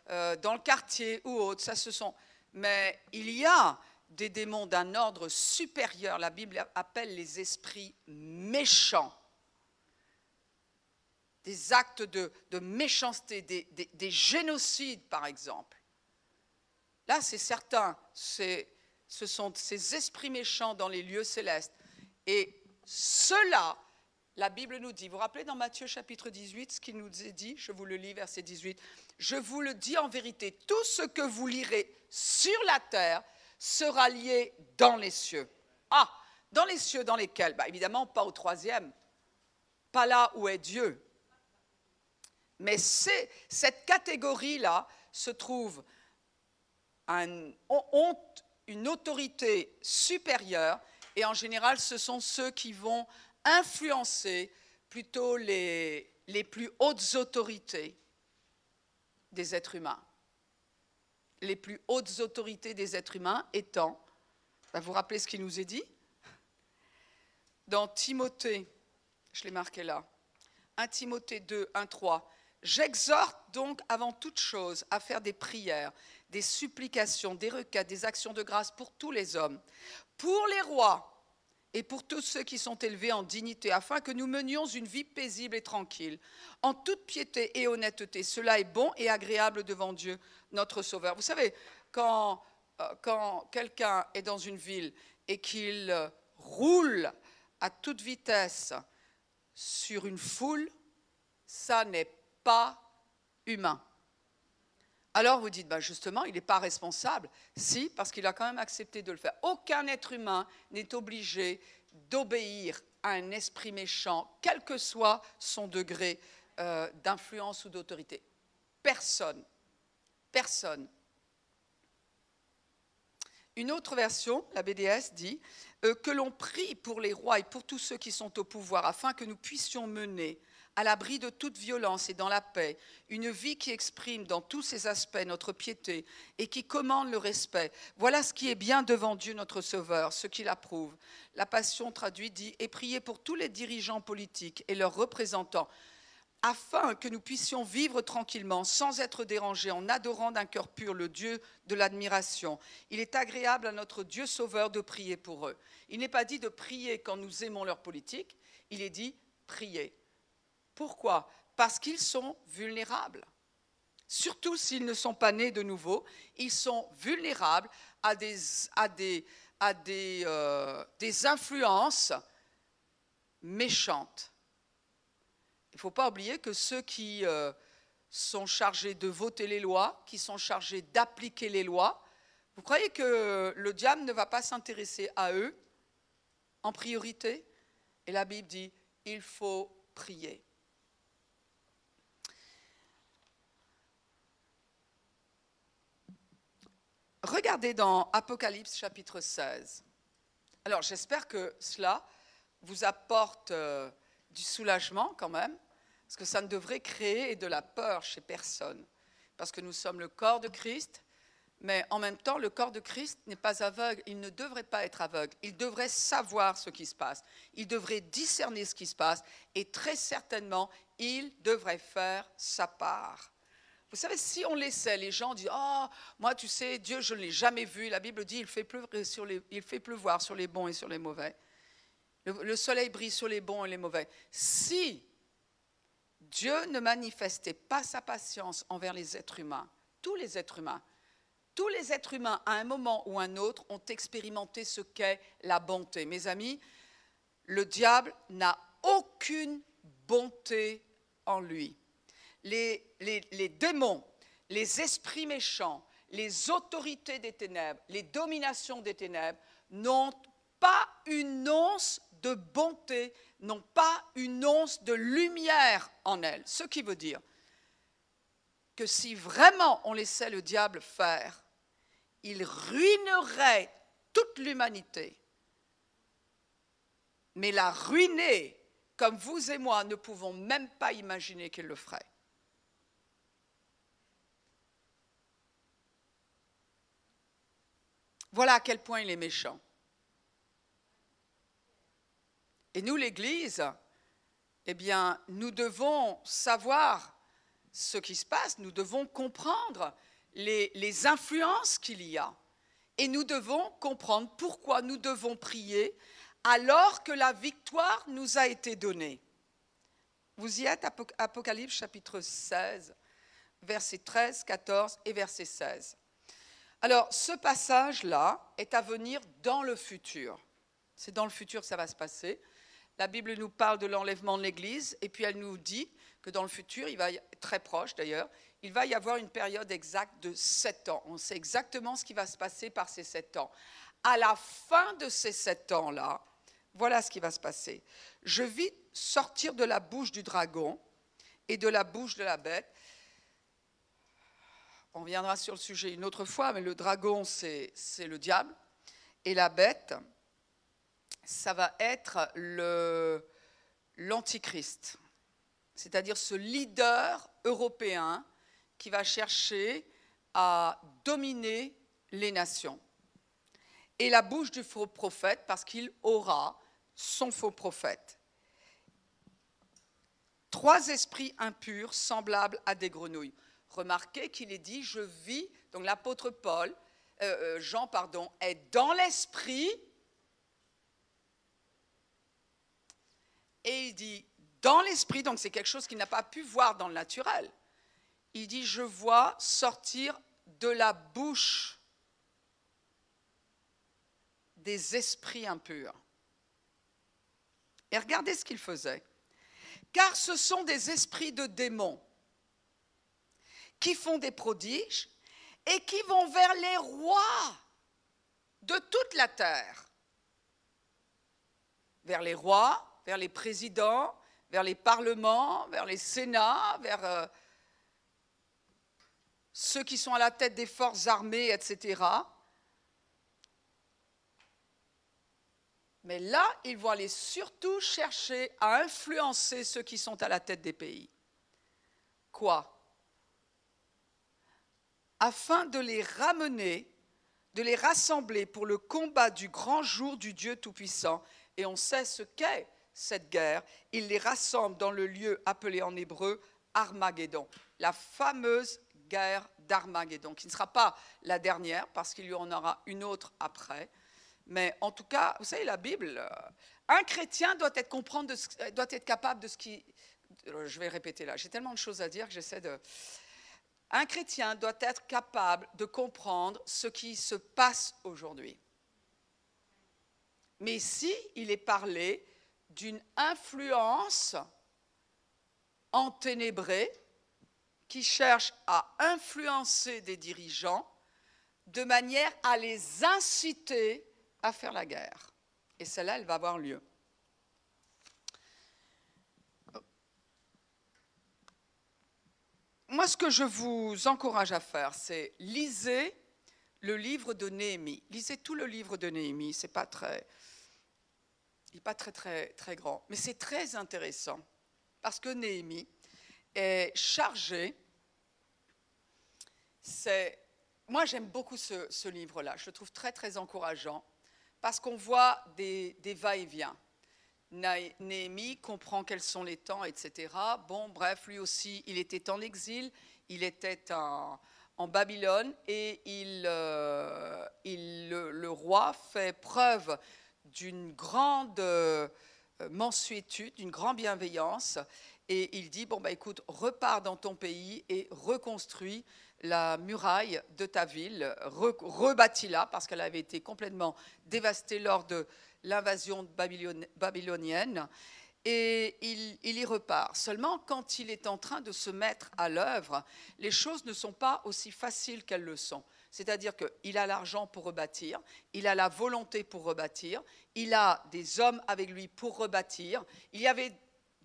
Speaker 1: dans le quartier ou autre, ça ce sont. Mais il y a des démons d'un ordre supérieur, la Bible appelle les esprits méchants. Des actes de, de méchanceté, des, des génocides par exemple. Là, c'est certain, ce sont ces esprits méchants dans les lieux célestes. Et cela, la Bible nous dit, vous vous rappelez dans Matthieu chapitre 18 ce qu'il nous est dit, je vous le lis, verset 18, je vous le dis en vérité, tout ce que vous lirez sur la terre sera lié dans les cieux. Ah, dans les cieux dans lesquels? Bah, Évidemment, pas au troisième, pas là où est Dieu. Mais cette catégorie-là se trouve ont une autorité supérieure et en général ce sont ceux qui vont influencer plutôt les, plus hautes autorités des êtres humains. Les plus hautes autorités des êtres humains étant, vous vous rappelez ce qui nous est dit? Dans Timothée, je l'ai marqué là, 1 Timothée 2, 1, 3, J'exhorte donc avant toute chose à faire des prières des supplications, des requêtes, des actions de grâce pour tous les hommes, pour les rois et pour tous ceux qui sont élevés en dignité, afin que nous menions une vie paisible et tranquille, en toute piété et honnêteté. Cela est bon et agréable devant Dieu, notre Sauveur. Vous savez, quand, euh, quand quelqu'un est dans une ville et qu'il euh, roule à toute vitesse sur une foule, ça n'est pas humain. Alors vous dites, bah justement, il n'est pas responsable. Si, parce qu'il a quand même accepté de le faire. Aucun être humain n'est obligé d'obéir à un esprit méchant, quel que soit son degré euh, d'influence ou d'autorité. Personne. Personne. Une autre version, la BDS, dit euh, que l'on prie pour les rois et pour tous ceux qui sont au pouvoir afin que nous puissions mener à l'abri de toute violence et dans la paix, une vie qui exprime dans tous ses aspects notre piété et qui commande le respect. Voilà ce qui est bien devant Dieu notre Sauveur, ce qu'il approuve. La Passion traduit dit Et priez pour tous les dirigeants politiques et leurs représentants afin que nous puissions vivre tranquillement, sans être dérangés, en adorant d'un cœur pur le Dieu de l'admiration. Il est agréable à notre Dieu sauveur de prier pour eux. Il n'est pas dit de prier quand nous aimons leur politique, il est dit prier. Pourquoi? Parce qu'ils sont vulnérables. Surtout s'ils ne sont pas nés de nouveau, ils sont vulnérables à des, euh, influences méchantes il ne faut pas oublier que ceux qui euh, sont chargés de voter les lois, qui sont chargés d'appliquer les lois, vous croyez que le diable ne va pas s'intéresser à eux en priorité? Et la Bible dit, il faut prier. Regardez dans Apocalypse chapitre 16. Alors j'espère que cela vous apporte euh, du soulagement quand même, parce que ça ne devrait créer de la peur chez personne, parce que nous sommes le corps de Christ, mais en même temps, le corps de Christ n'est pas aveugle, il ne devrait pas être aveugle, il devrait savoir ce qui se passe, il devrait discerner ce qui se passe, et très certainement, il devrait faire sa part. Vous savez, si on laissait les gens dire Oh, moi, tu sais, Dieu, je ne l'ai jamais vu. La Bible dit il fait, pleuvoir sur les, il fait pleuvoir sur les bons et sur les mauvais. Le, soleil brille sur les bons et les mauvais. Si Dieu ne manifestait pas sa patience envers les êtres humains, tous les êtres humains, tous les êtres humains, à un moment ou un autre, ont expérimenté ce qu'est la bonté. Mes amis, le diable n'a aucune bonté en lui. Les, démons, les esprits méchants, les autorités des ténèbres, les dominations des ténèbres n'ont pas une once de bonté, n'ont pas une once de lumière en elles. Ce qui veut dire que si vraiment on laissait le diable faire, il ruinerait toute l'humanité. Mais la ruiner, comme vous et moi ne pouvons même pas imaginer qu'il le ferait. Voilà à quel point il est méchant. Et nous, l'Église, eh bien, nous devons savoir ce qui se passe, nous devons comprendre les, influences qu'il y a. Et nous devons comprendre pourquoi nous devons prier alors que la victoire nous a été donnée. Vous y êtes, Apocalypse chapitre 16, versets 13, 14 et verset 16. Alors, ce passage-là est à venir dans le futur. C'est dans le futur que ça va se passer. La Bible nous parle de l'enlèvement de l'Église et puis elle nous dit que dans le futur, il va très proche d'ailleurs, il va y avoir une période exacte de sept ans. On sait exactement ce qui va se passer par ces sept ans. À la fin de ces sept ans-là, voilà ce qui va se passer. Je vis sortir de la bouche du dragon et de la bouche de la bête. On viendra sur le sujet une autre fois, mais le dragon, c'est le diable. Et la bête, ça va être l'antichrist, c'est-à-dire ce leader européen qui va chercher à dominer les nations. Et la bouche du faux prophète, parce qu'il aura son faux prophète. Trois esprits impurs semblables à des grenouilles. Remarquez qu'il est dit, je vis, donc l'apôtre Paul, euh, euh, Jean, pardon, est dans l'esprit Et il dit, dans l'esprit, donc c'est quelque chose qu'il n'a pas pu voir dans le naturel, il dit, je vois sortir de la bouche des esprits impurs. Et regardez ce qu'il faisait. Car ce sont des esprits de démons qui font des prodiges et qui vont vers les rois de toute la terre. Vers les rois, vers les présidents, vers les parlements, vers les sénats, vers euh, ceux qui sont à la tête des forces armées, etc. Mais là, ils vont aller surtout chercher à influencer ceux qui sont à la tête des pays. Quoi? Afin de les ramener, de les rassembler pour le combat du grand jour du Dieu Tout-Puissant. Et on sait ce qu'est cette guerre. Il les rassemble dans le lieu appelé en hébreu Armageddon, la fameuse guerre d'Armageddon, qui ne sera pas la dernière parce qu'il y en aura une autre après. Mais en tout cas, vous savez, la Bible, euh, un chrétien euh, doit être capable de ce qui... Je vais répéter là, j'ai tellement de choses à dire que j'essaie de... Un chrétien doit être capable de comprendre ce qui se passe aujourd'hui. Mais ici, il est parlé d'une influence enténébrée qui cherche à influencer des dirigeants de manière à les inciter à faire la guerre. Et celle-là, elle va avoir lieu. Moi, ce que je vous encourage à faire, c'est lisez le livre de Néhémie. Lisez tout le livre de Néhémie. C'est pas très, il n'est pas très très très grand, mais c'est très intéressant parce que Néhémie est chargé. C'est, moi, j'aime beaucoup ce, livre-là. Je le trouve très très encourageant parce qu'on voit des, va-et-vient. Néhémie comprend quels sont les temps, etc. Bon, bref, lui aussi, il était en exil, il était en, Babylone et il, euh, le, roi fait preuve d'une grande euh, mensuétude, d'une grande bienveillance et il dit, bon, bah, écoute, repars dans ton pays et reconstruis la muraille de ta ville, rebâtis-la, parce qu'elle avait été complètement dévastée lors de l'invasion babylonienne. Et il, y repart. Seulement, quand il est en train de se mettre à l'œuvre, les choses ne sont pas aussi faciles qu'elles le sont. C'est-à-dire qu'il a l'argent pour rebâtir, il a la volonté pour rebâtir, il a des hommes avec lui pour rebâtir. Il y avait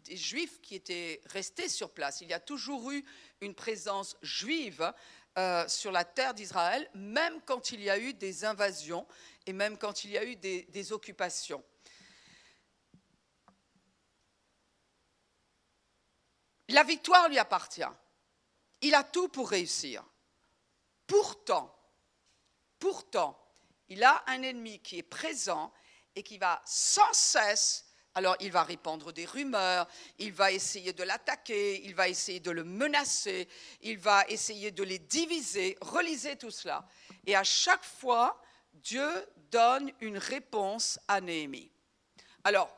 Speaker 1: des juifs qui étaient restés sur place. Il y a toujours eu une présence juive euh, sur la terre d'Israël, même quand il y a eu des invasions et même quand il y a eu des, occupations. La victoire lui appartient. Il a tout pour réussir. Pourtant, pourtant, il a un ennemi qui est présent et qui va sans cesse alors il va répandre des rumeurs, il va essayer de l'attaquer, il va essayer de le menacer, il va essayer de les diviser. Relisez tout cela. Et à chaque fois, Dieu donne une réponse à Néhémie. Alors,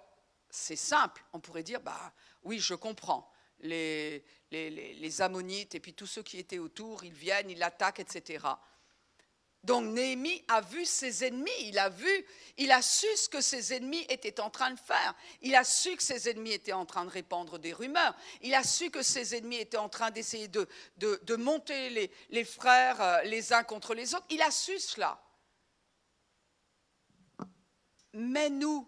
Speaker 1: c'est simple, on pourrait dire, bah oui, je comprends. Les, les, les Ammonites et puis tous ceux qui étaient autour, ils viennent, ils l'attaquent, etc. Donc Néhémie a vu ses ennemis, il a vu, il a su ce que ses ennemis étaient en train de faire. Il a su que ses ennemis étaient en train de répandre des rumeurs. Il a su que ses ennemis étaient en train d'essayer de, monter les, les frères euh, les uns contre les autres. Il a su cela. Mais nous,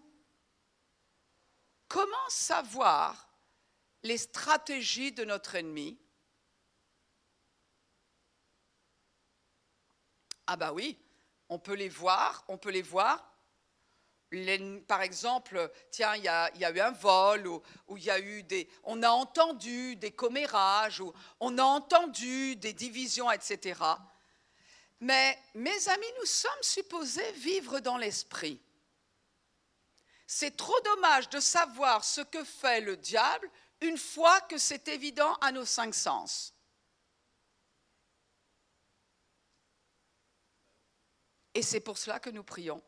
Speaker 1: comment savoir les stratégies de notre ennemi Ah bah oui, on peut les voir, on peut les voir. par exemple, tiens, il y, a, eu un vol, ou, il y a eu des, on a entendu des commérages, ou on a entendu des divisions, etc. Mais mes amis, nous sommes supposés vivre dans l'esprit. C'est trop dommage de savoir ce que fait le diable une fois que c'est évident à nos cinq sens. Et c'est pour cela que nous prions.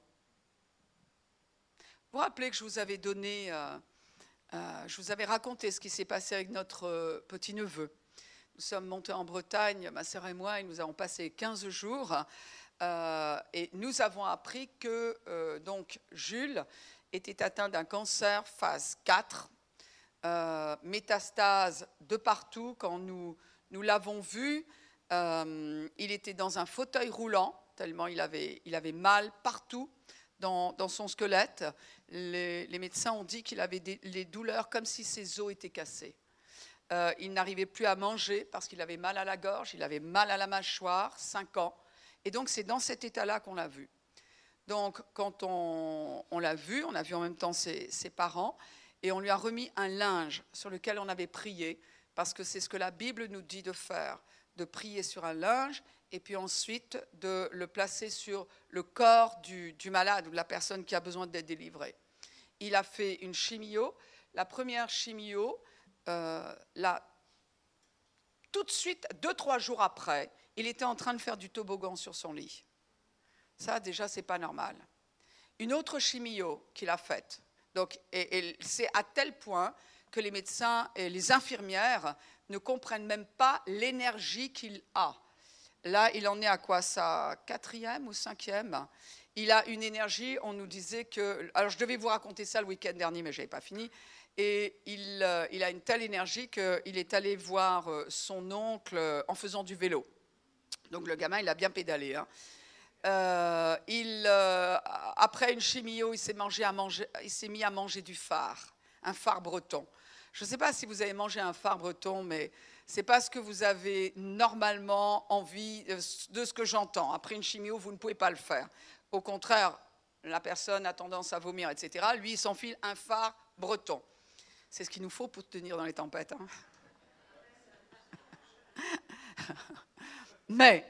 Speaker 1: Vous vous rappelez que je vous avais donné, euh, euh, je vous avais raconté ce qui s'est passé avec notre euh, petit-neveu. Nous sommes montés en Bretagne, ma sœur et moi, et nous avons passé 15 jours. et nous avons appris que donc Jules était atteint d'un cancer phase 4, métastase de partout. Quand nous, nous l'avons vu, il était dans un fauteuil roulant tellement il avait, il avait mal partout dans, son squelette. Les, médecins ont dit qu'il avait des, les douleurs comme si ses os étaient cassés. Euh, il n'arrivait plus à manger parce qu'il avait mal à la gorge, il avait mal à la mâchoire, 5 ans. Et donc c'est dans cet état-là qu'on l'a vu. Donc, quand on, l'a vu, on a vu en même temps ses, parents, et on lui a remis un linge sur lequel on avait prié, parce que c'est ce que la Bible nous dit de faire, de prier sur un linge, et puis ensuite de le placer sur le corps du, malade ou de la personne qui a besoin d'être délivrée. Il a fait une chimio. La première chimio, euh, tout de suite, deux, trois jours après, il était en train de faire du toboggan sur son lit. Ça, déjà, c'est pas normal. Une autre chimio qu'il a faite, donc, et, c'est à tel point que les médecins et les infirmières ne comprennent même pas l'énergie qu'il a. Là, il en est à quoi Sa quatrième ou cinquième? Il a une énergie, on nous disait que... Alors, je devais vous raconter ça le week-end dernier, mais je n'avais pas fini. Et il, euh, il, a une telle énergie qu'il est allé voir euh, son oncle euh, en faisant du vélo. Donc, le gamin, il a bien pédalé. Hein. Il, après une chimio, il s'est, mis à manger du phare, un phare breton. Je ne sais pas si vous avez mangé un phare breton, mais c'est pas ce que vous avez normalement envie euh, de ce que j'entends. Après une chimio, vous ne pouvez pas le faire. Au contraire, la personne a tendance à vomir, etc. Lui, il s'enfile un phare breton. C'est ce qu'il nous faut pour tenir dans les tempêtes. Hein. [LAUGHS] mais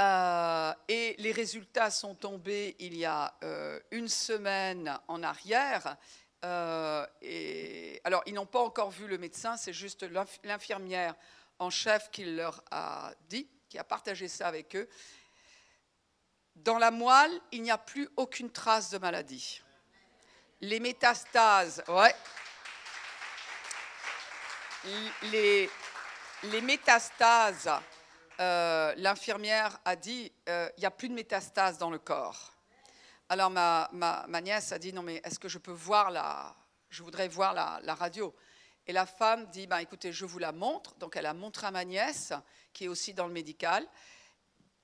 Speaker 1: euh, et les résultats sont tombés il y a euh, une semaine en arrière. Euh, alors, ils n'ont pas encore vu le médecin, c'est juste l'infirmière en chef qui leur a dit, qui a partagé ça avec eux. Dans la moelle, il n'y a plus aucune trace de maladie. Les métastases, ouais. Les, les métastases euh, l'infirmière a dit euh, il n'y a plus de métastases dans le corps. Alors ma, ma, nièce a dit non mais est-ce que je peux voir la, je voudrais voir la, radio. Et la femme dit bah, écoutez je vous la montre. Donc elle a montré à ma nièce qui est aussi dans le médical.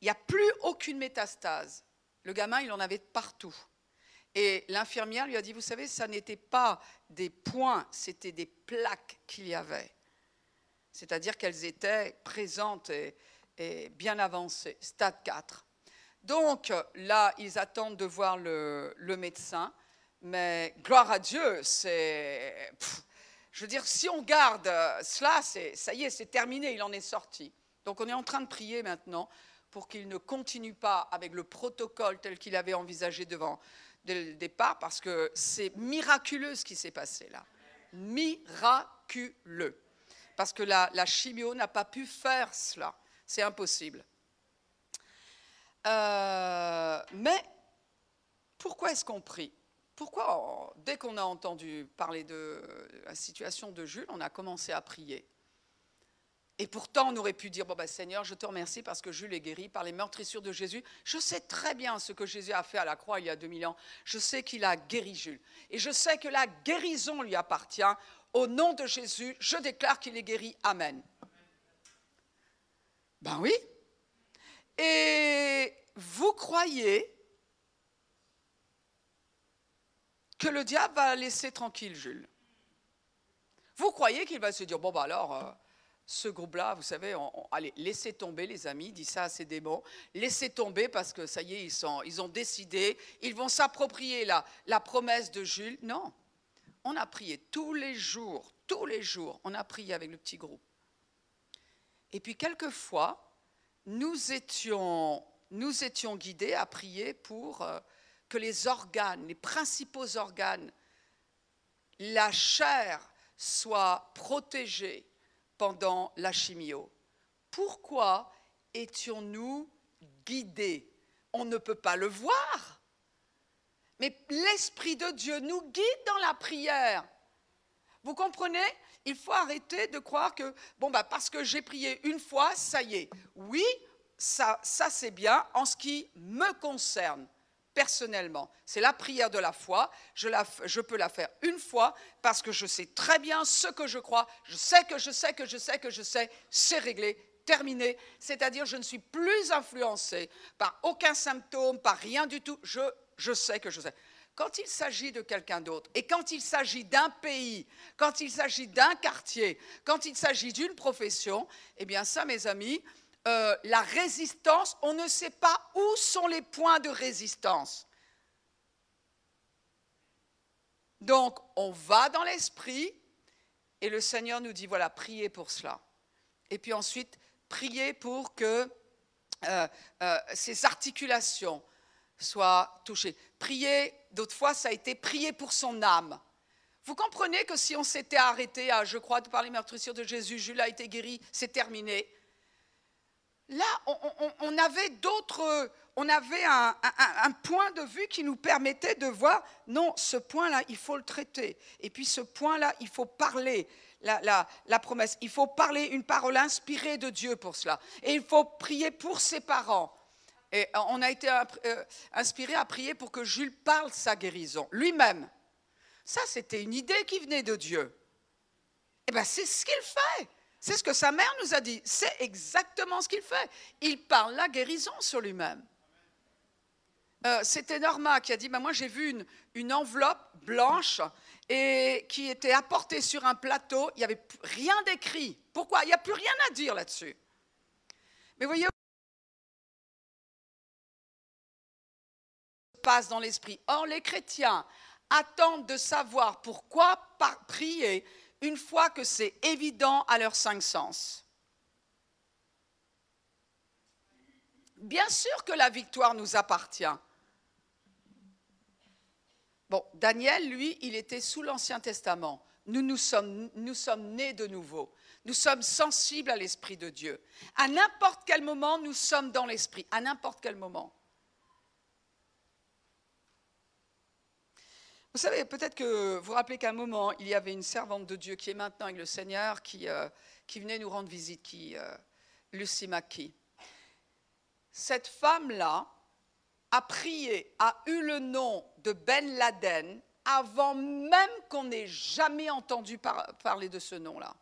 Speaker 1: Il n'y a plus aucune métastase. Le gamin il en avait partout. Et l'infirmière lui a dit vous savez ça n'était pas des points, c'était des plaques qu'il y avait. C'est-à-dire qu'elles étaient présentes et, est bien avancé, stade 4. Donc là, ils attendent de voir le, médecin, mais gloire à Dieu, c'est... Je veux dire, si on garde cela, ça y est, c'est terminé, il en est sorti. Donc on est en train de prier maintenant pour qu'il ne continue pas avec le protocole tel qu'il avait envisagé devant dès le départ, parce que c'est miraculeux ce qui s'est passé là. Miraculeux. Parce que la chimio n'a pas pu faire cela. C'est impossible. Euh, mais pourquoi est-ce qu'on prie? Pourquoi, dès qu'on a entendu parler de la situation de Jules, on a commencé à prier? Et pourtant, on aurait pu dire, bon, ben, Seigneur, je te remercie parce que Jules est guéri par les meurtrissures de Jésus. Je sais très bien ce que Jésus a fait à la croix il y a 2000 ans. Je sais qu'il a guéri Jules. Et je sais que la guérison lui appartient. Au nom de Jésus, je déclare qu'il est guéri. Amen. Ben oui. Et vous croyez que le diable va laisser tranquille Jules? Vous croyez qu'il va se dire, bon, ben alors, euh, ce groupe-là, vous savez, allez, laissez tomber les amis, dit ça à ces démons, laissez tomber parce que ça y est, ils, ils ont décidé, ils vont s'approprier la, la promesse de Jules. Non, on a prié tous les jours, tous les jours, on a prié avec le petit groupe. Et puis quelquefois, nous étions, nous étions guidés à prier pour euh, que les organes, les principaux organes, la chair soit protégée pendant la chimio. Pourquoi étions-nous guidés? On ne peut pas le voir. Mais l'Esprit de Dieu nous guide dans la prière. Vous comprenez? Il faut arrêter de croire que, bon, bah, parce que j'ai prié une fois, ça y est. Oui, ça, ça c'est bien en ce qui me concerne personnellement. C'est la prière de la foi. Je, la, je, peux la faire une fois parce que je sais très bien ce que je crois. Je sais que je sais que je sais que je sais. C'est réglé, terminé. C'est-à-dire, je ne suis plus influencé par aucun symptôme, par rien du tout. Je, je sais que je sais. Quand il s'agit de quelqu'un d'autre, et quand il s'agit d'un pays, quand il s'agit d'un quartier, quand il s'agit d'une profession, eh bien ça, mes amis, euh, la résistance, on ne sait pas où sont les points de résistance. Donc, on va dans l'esprit et le Seigneur nous dit, voilà, priez pour cela. Et puis ensuite, priez pour que euh, euh, ces articulations soient touchées. Priez, d'autres fois, ça a été prier pour son âme. Vous comprenez que si on s'était arrêté à, je crois, par les meurtrissures de Jésus, Jules a été guéri, c'est terminé. Là, on, avait d'autres, on avait un, point de vue qui nous permettait de voir, non, ce point-là, il faut le traiter. Et puis ce point-là, il faut parler la, la, promesse. Il faut parler une parole inspirée de Dieu pour cela. Et il faut prier pour ses parents. Et on a été euh, inspiré à prier pour que Jules parle sa guérison, lui-même. Ça, c'était une idée qui venait de Dieu. Eh bien, c'est ce qu'il fait. C'est ce que sa mère nous a dit. C'est exactement ce qu'il fait. Il parle la guérison sur lui-même. Euh, c'était Norma qui a dit, bah, moi j'ai vu une, une, enveloppe blanche et qui était apportée sur un plateau. Il n'y avait rien d'écrit. Pourquoi? Il n'y a plus rien à dire là-dessus. Mais voyez, dans l'esprit. Or, les chrétiens attendent de savoir pourquoi prier une fois que c'est évident à leurs cinq sens. Bien sûr que la victoire nous appartient. Bon, Daniel, lui, il était sous l'Ancien Testament. Nous, nous sommes, nous sommes nés de nouveau. Nous sommes sensibles à l'Esprit de Dieu. À n'importe quel moment, nous sommes dans l'Esprit. À n'importe quel moment. Vous savez, peut-être que vous vous rappelez qu'à un moment, il y avait une servante de Dieu qui est maintenant avec le Seigneur, qui, euh, venait nous rendre visite, qui, euh, Lucie Maki. Cette femme-là a prié, a eu le nom de Ben Laden avant même qu'on ait jamais entendu parler de ce nom-là.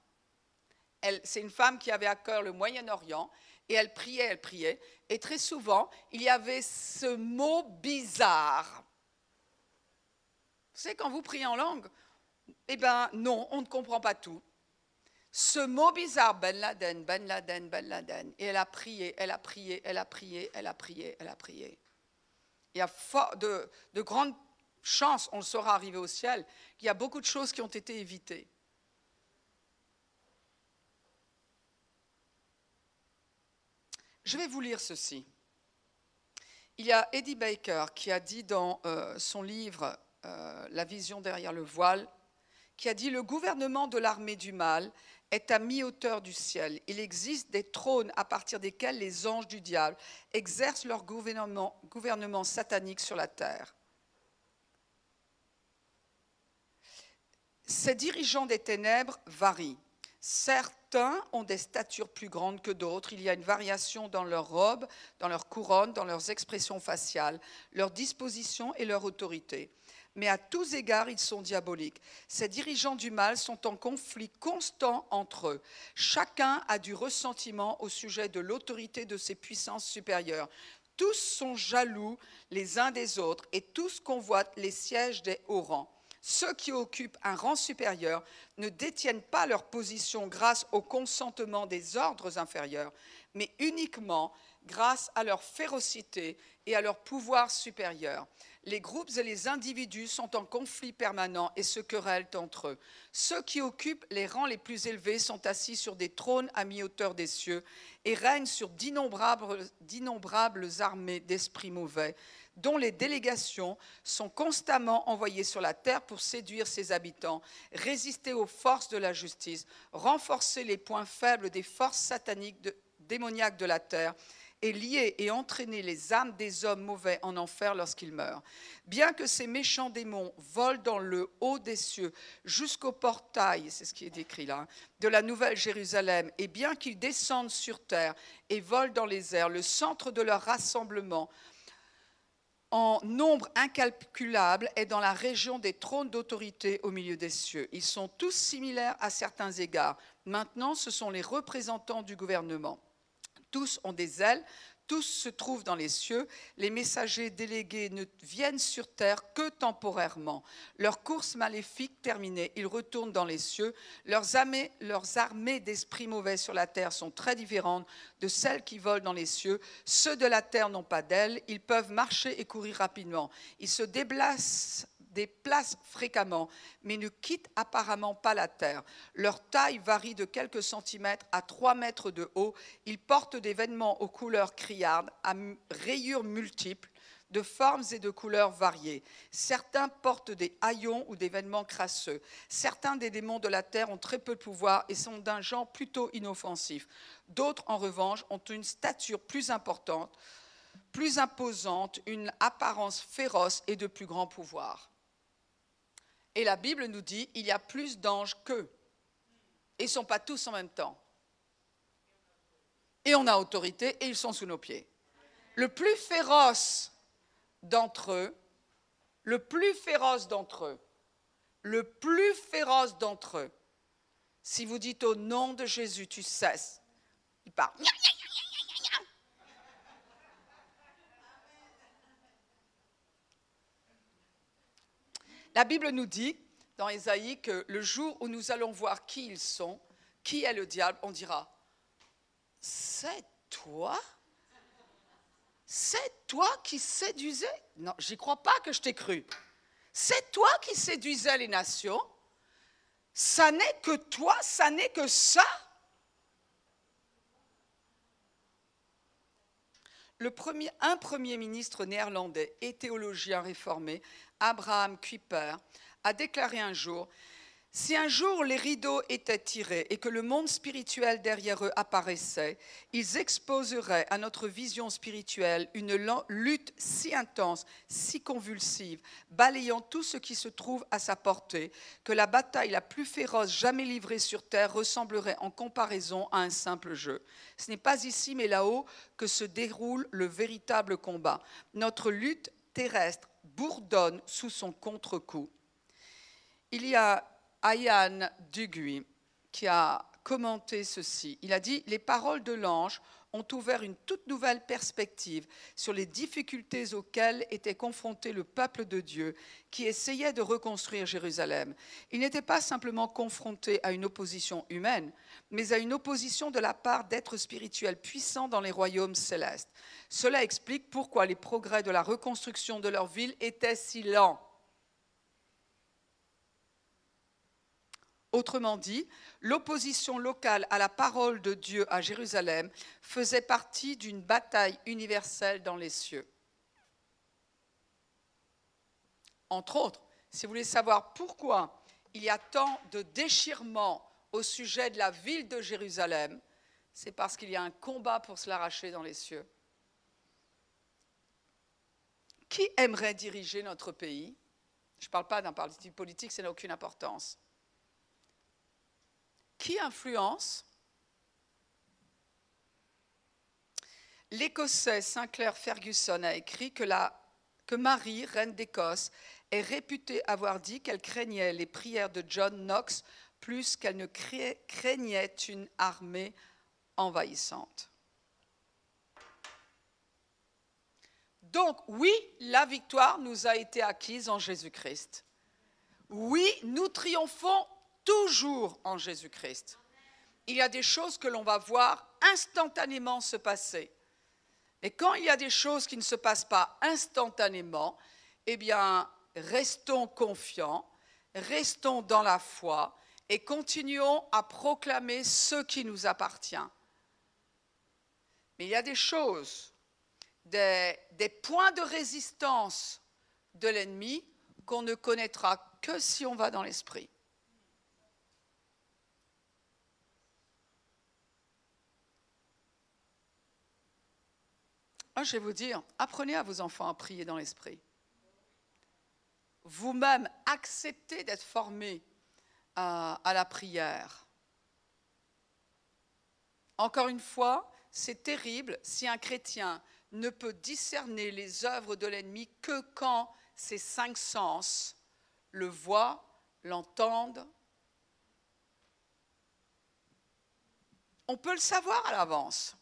Speaker 1: C'est une femme qui avait à cœur le Moyen-Orient et elle priait, elle priait. Et très souvent, il y avait ce mot bizarre savez, quand vous priez en langue, eh bien non, on ne comprend pas tout. Ce mot bizarre, Ben Laden, Ben Laden, Ben Laden, et elle a prié, elle a prié, elle a prié, elle a prié, elle a prié. Il y a de, de grandes chances, on le saura arriver au ciel, qu'il y a beaucoup de choses qui ont été évitées. Je vais vous lire ceci. Il y a Eddie Baker qui a dit dans euh, son livre euh, la vision derrière le voile, qui a dit Le gouvernement de l'armée du mal est à mi-hauteur du ciel. Il existe des trônes à partir desquels les anges du diable exercent leur gouvernement, gouvernement satanique sur la terre. Ces dirigeants des ténèbres varient. Certains ont des statures plus grandes que d'autres. Il y a une variation dans leurs robes, dans leurs couronnes, dans leurs expressions faciales, leurs dispositions et leur autorité mais à tous égards, ils sont diaboliques. Ces dirigeants du mal sont en conflit constant entre eux. Chacun a du ressentiment au sujet de l'autorité de ses puissances supérieures. Tous sont jaloux les uns des autres et tous convoitent les sièges des hauts rangs. Ceux qui occupent un rang supérieur ne détiennent pas leur position grâce au consentement des ordres inférieurs, mais uniquement grâce à leur férocité et à leur pouvoir supérieur les groupes et les individus sont en conflit permanent et se querellent entre eux. Ceux qui occupent les rangs les plus élevés sont assis sur des trônes à mi-hauteur des cieux et règnent sur d'innombrables armées d'esprits mauvais, dont les délégations sont constamment envoyées sur la terre pour séduire ses habitants, résister aux forces de la justice, renforcer les points faibles des forces sataniques démoniaques de la terre et lier et entraîner les âmes des hommes mauvais en enfer lorsqu'ils meurent. Bien que ces méchants démons volent dans le haut des cieux jusqu'au portail, c'est ce qui est décrit là, de la Nouvelle Jérusalem, et bien qu'ils descendent sur terre et volent dans les airs, le centre de leur rassemblement en nombre incalculable est dans la région des trônes d'autorité au milieu des cieux. Ils sont tous similaires à certains égards. Maintenant, ce sont les représentants du gouvernement. Tous ont des ailes, tous se trouvent dans les cieux, les messagers délégués ne viennent sur terre que temporairement. Leur course maléfique terminée, ils retournent dans les cieux. Leurs armées, d'esprits mauvais sur la terre sont très différentes de celles qui volent dans les cieux. Ceux de la terre n'ont pas d'ailes, ils peuvent marcher et courir rapidement. Ils se déplacent déplacent fréquemment, mais ne quittent apparemment pas la terre. Leur taille varie de quelques centimètres à 3 mètres de haut. Ils portent des vêtements aux couleurs criardes, à rayures multiples, de formes et de couleurs variées. Certains portent des haillons ou des vêtements crasseux. Certains des démons de la terre ont très peu de pouvoir et sont d'un genre plutôt inoffensif. D'autres, en revanche, ont une stature plus importante, plus imposante, une apparence féroce et de plus grand pouvoir. Et la Bible nous dit, il y a plus d'anges qu'eux. Ils ne sont pas tous en même temps. Et on a autorité et ils sont sous nos pieds. Le plus féroce d'entre eux, le plus féroce d'entre eux, le plus féroce d'entre eux, si vous dites au nom de Jésus, tu cesses, il part. La Bible nous dit dans Ésaïe que le jour où nous allons voir qui ils sont, qui est le diable, on dira C'est toi? C'est toi qui séduisais? Non, j'y crois pas que je t'ai cru. C'est toi qui séduisais les nations? Ça n'est que toi, ça n'est que ça? Un premier ministre néerlandais et théologien réformé Abraham Kuyper, a déclaré un jour Si un jour les rideaux étaient tirés et que le monde spirituel derrière eux apparaissait, ils exposeraient à notre vision spirituelle une lutte si intense, si convulsive, balayant tout ce qui se trouve à sa portée, que la bataille la plus féroce jamais livrée sur terre ressemblerait en comparaison à un simple jeu. Ce n'est pas ici mais là-haut que se déroule le véritable combat. Notre lutte terrestre bourdonne sous son contre-coup. Il y a Ayane Duguy qui a commenté ceci. Il a dit Les paroles de l'ange ont ouvert une toute nouvelle perspective sur les difficultés auxquelles était confronté le peuple de Dieu qui essayait de reconstruire Jérusalem. Il n'était pas simplement confronté à une opposition humaine, mais à une opposition de la part d'êtres spirituels puissants dans les royaumes célestes. Cela explique pourquoi les progrès de la reconstruction de leur ville étaient si lents. Autrement dit, l'opposition locale à la parole de Dieu à Jérusalem faisait partie d'une bataille universelle dans les cieux. Entre autres, si vous voulez savoir pourquoi il y a tant de déchirements au sujet de la ville de Jérusalem, c'est parce qu'il y a un combat pour se l'arracher dans les cieux. Qui aimerait diriger notre pays? Je ne parle pas d'un parti politique, ça n'a aucune importance qui influence L'Écossais Sinclair Ferguson a écrit que, que Marie, reine d'Écosse, est réputée avoir dit qu'elle craignait les prières de John Knox plus qu'elle ne craignait une armée envahissante. Donc oui, la victoire nous a été acquise en Jésus-Christ. Oui, nous triomphons toujours en Jésus-Christ. Il y a des choses que l'on va voir instantanément se passer. Et quand il y a des choses qui ne se passent pas instantanément, eh bien, restons confiants, restons dans la foi et continuons à proclamer ce qui nous appartient. Mais il y a des choses, des, points de résistance de l'ennemi qu'on ne connaîtra que si on va dans l'esprit. Je vais vous dire, apprenez à vos enfants à prier dans l'esprit. Vous-même, acceptez d'être formés à, à la prière. Encore une fois, c'est terrible si un chrétien ne peut discerner les œuvres de l'ennemi que quand ses cinq sens le voient, l'entendent. On peut le savoir à l'avance.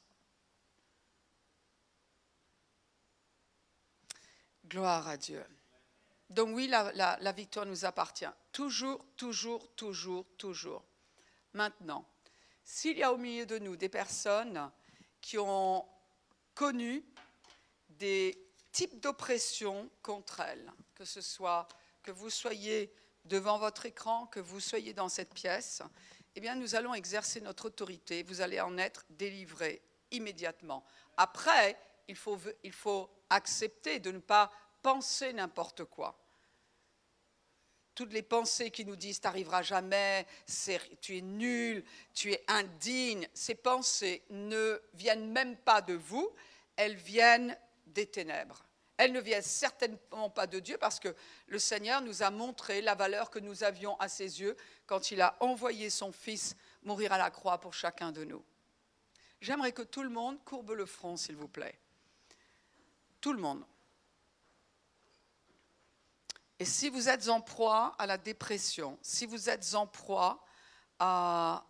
Speaker 1: Gloire à Dieu. Donc oui, la, victoire nous appartient. Toujours, toujours, toujours, toujours. Maintenant, s'il y a au milieu de nous des personnes qui ont connu des types d'oppression contre elles, que ce soit que vous soyez devant votre écran, que vous soyez dans cette pièce, eh bien nous allons exercer notre autorité, vous allez en être délivrés immédiatement. Après, il faut, il faut accepter de ne pas penser n'importe quoi. Toutes les pensées qui nous disent t'arriveras jamais, tu es nul, tu es indigne, ces pensées ne viennent même pas de vous, elles viennent des ténèbres. Elles ne viennent certainement pas de Dieu parce que le Seigneur nous a montré la valeur que nous avions à ses yeux quand il a envoyé son Fils mourir à la croix pour chacun de nous. J'aimerais que tout le monde courbe le front, s'il vous plaît. Tout le monde. Et si vous êtes en proie à la dépression, si vous êtes en proie à,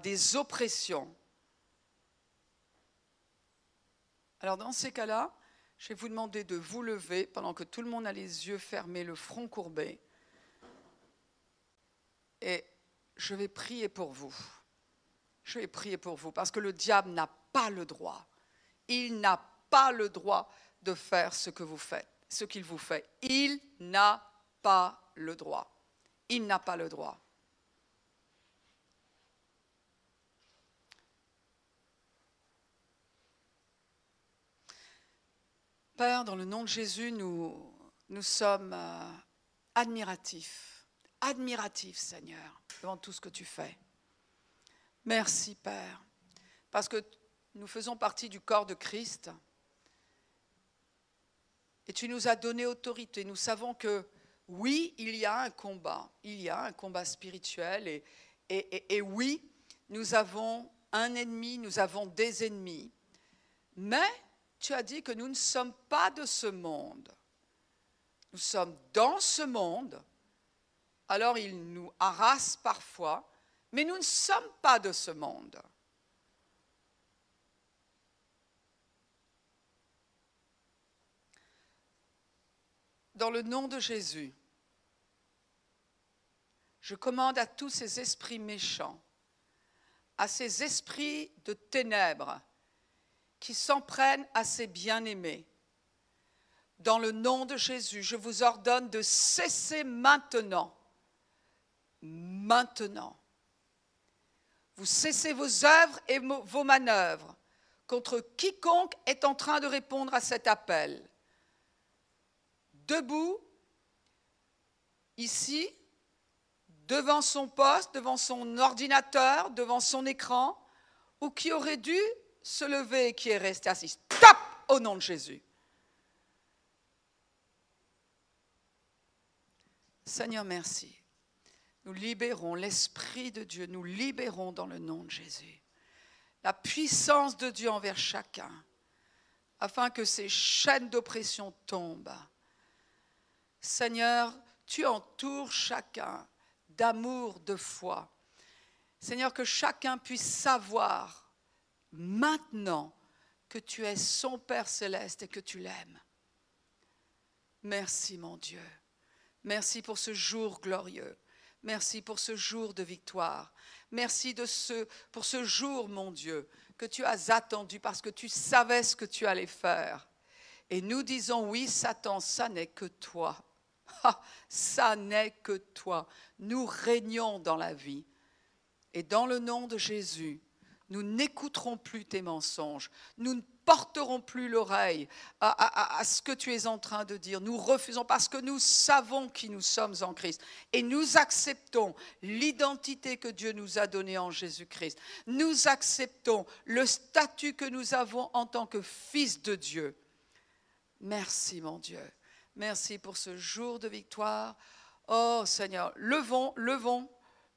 Speaker 1: des oppressions, alors dans ces cas-là, je vais vous demander de vous lever pendant que tout le monde a les yeux fermés, le front courbé. Et je vais prier pour vous. Je vais prier pour vous parce que le diable n'a pas le droit. Il n'a pas le droit de faire ce que vous faites, ce qu'il vous fait. Il n'a pas le droit. Il n'a pas le droit. Père, dans le nom de Jésus, nous, nous sommes euh, admiratifs, admiratifs, Seigneur, devant tout ce que tu fais. Merci, Père, parce que nous faisons partie du corps de Christ et tu nous as donné autorité. Nous savons que oui, il y a un combat, il y a un combat spirituel et, oui, nous avons un ennemi, nous avons des ennemis, mais tu as dit que nous ne sommes pas de ce monde. Nous sommes dans ce monde, alors il nous harasse parfois, mais nous ne sommes pas de ce monde. Dans le nom de Jésus, je commande à tous ces esprits méchants, à ces esprits de ténèbres qui s'en prennent à ces bien-aimés. Dans le nom de Jésus, je vous ordonne de cesser maintenant. Maintenant. Vous cessez vos œuvres et vos manœuvres contre quiconque est en train de répondre à cet appel. Debout, ici, devant son poste, devant son ordinateur, devant son écran, ou qui aurait dû se lever et qui est resté assis. Stop au nom de Jésus. Seigneur, merci. Nous libérons l'Esprit de Dieu, nous libérons dans le nom de Jésus la puissance de Dieu envers chacun, afin que ces chaînes d'oppression tombent. Seigneur, tu entoures chacun d'amour, de foi. Seigneur, que chacun puisse savoir maintenant que tu es son Père céleste et que tu l'aimes. Merci mon Dieu. Merci pour ce jour glorieux. Merci pour ce jour de victoire. Merci de ce, pour ce jour, mon Dieu, que tu as attendu parce que tu savais ce que tu allais faire. Et nous disons, oui, Satan, ça n'est que toi. Ah, ça n'est que toi. Nous régnons dans la vie. Et dans le nom de Jésus, nous n'écouterons plus tes mensonges. Nous ne porterons plus l'oreille à, ce que tu es en train de dire. Nous refusons parce que nous savons qui nous sommes en Christ. Et nous acceptons l'identité que Dieu nous a donnée en Jésus-Christ. Nous acceptons le statut que nous avons en tant que fils de Dieu. Merci mon Dieu. Merci pour ce jour de victoire. Oh Seigneur, levons, levons,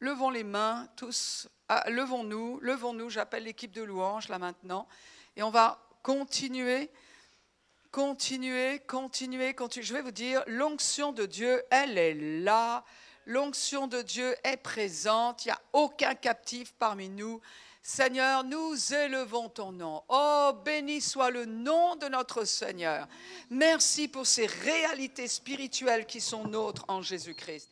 Speaker 1: levons les mains tous. Ah, levons-nous, levons-nous. J'appelle l'équipe de louanges là maintenant. Et on va continuer, continuer, continuer, continuer. Je vais vous dire, l'onction de Dieu, elle est là. L'onction de Dieu est présente. Il n'y a aucun captif parmi nous. Seigneur, nous élevons ton nom. Oh, béni soit le nom de notre Seigneur. Merci pour ces réalités spirituelles qui sont nôtres en Jésus-Christ.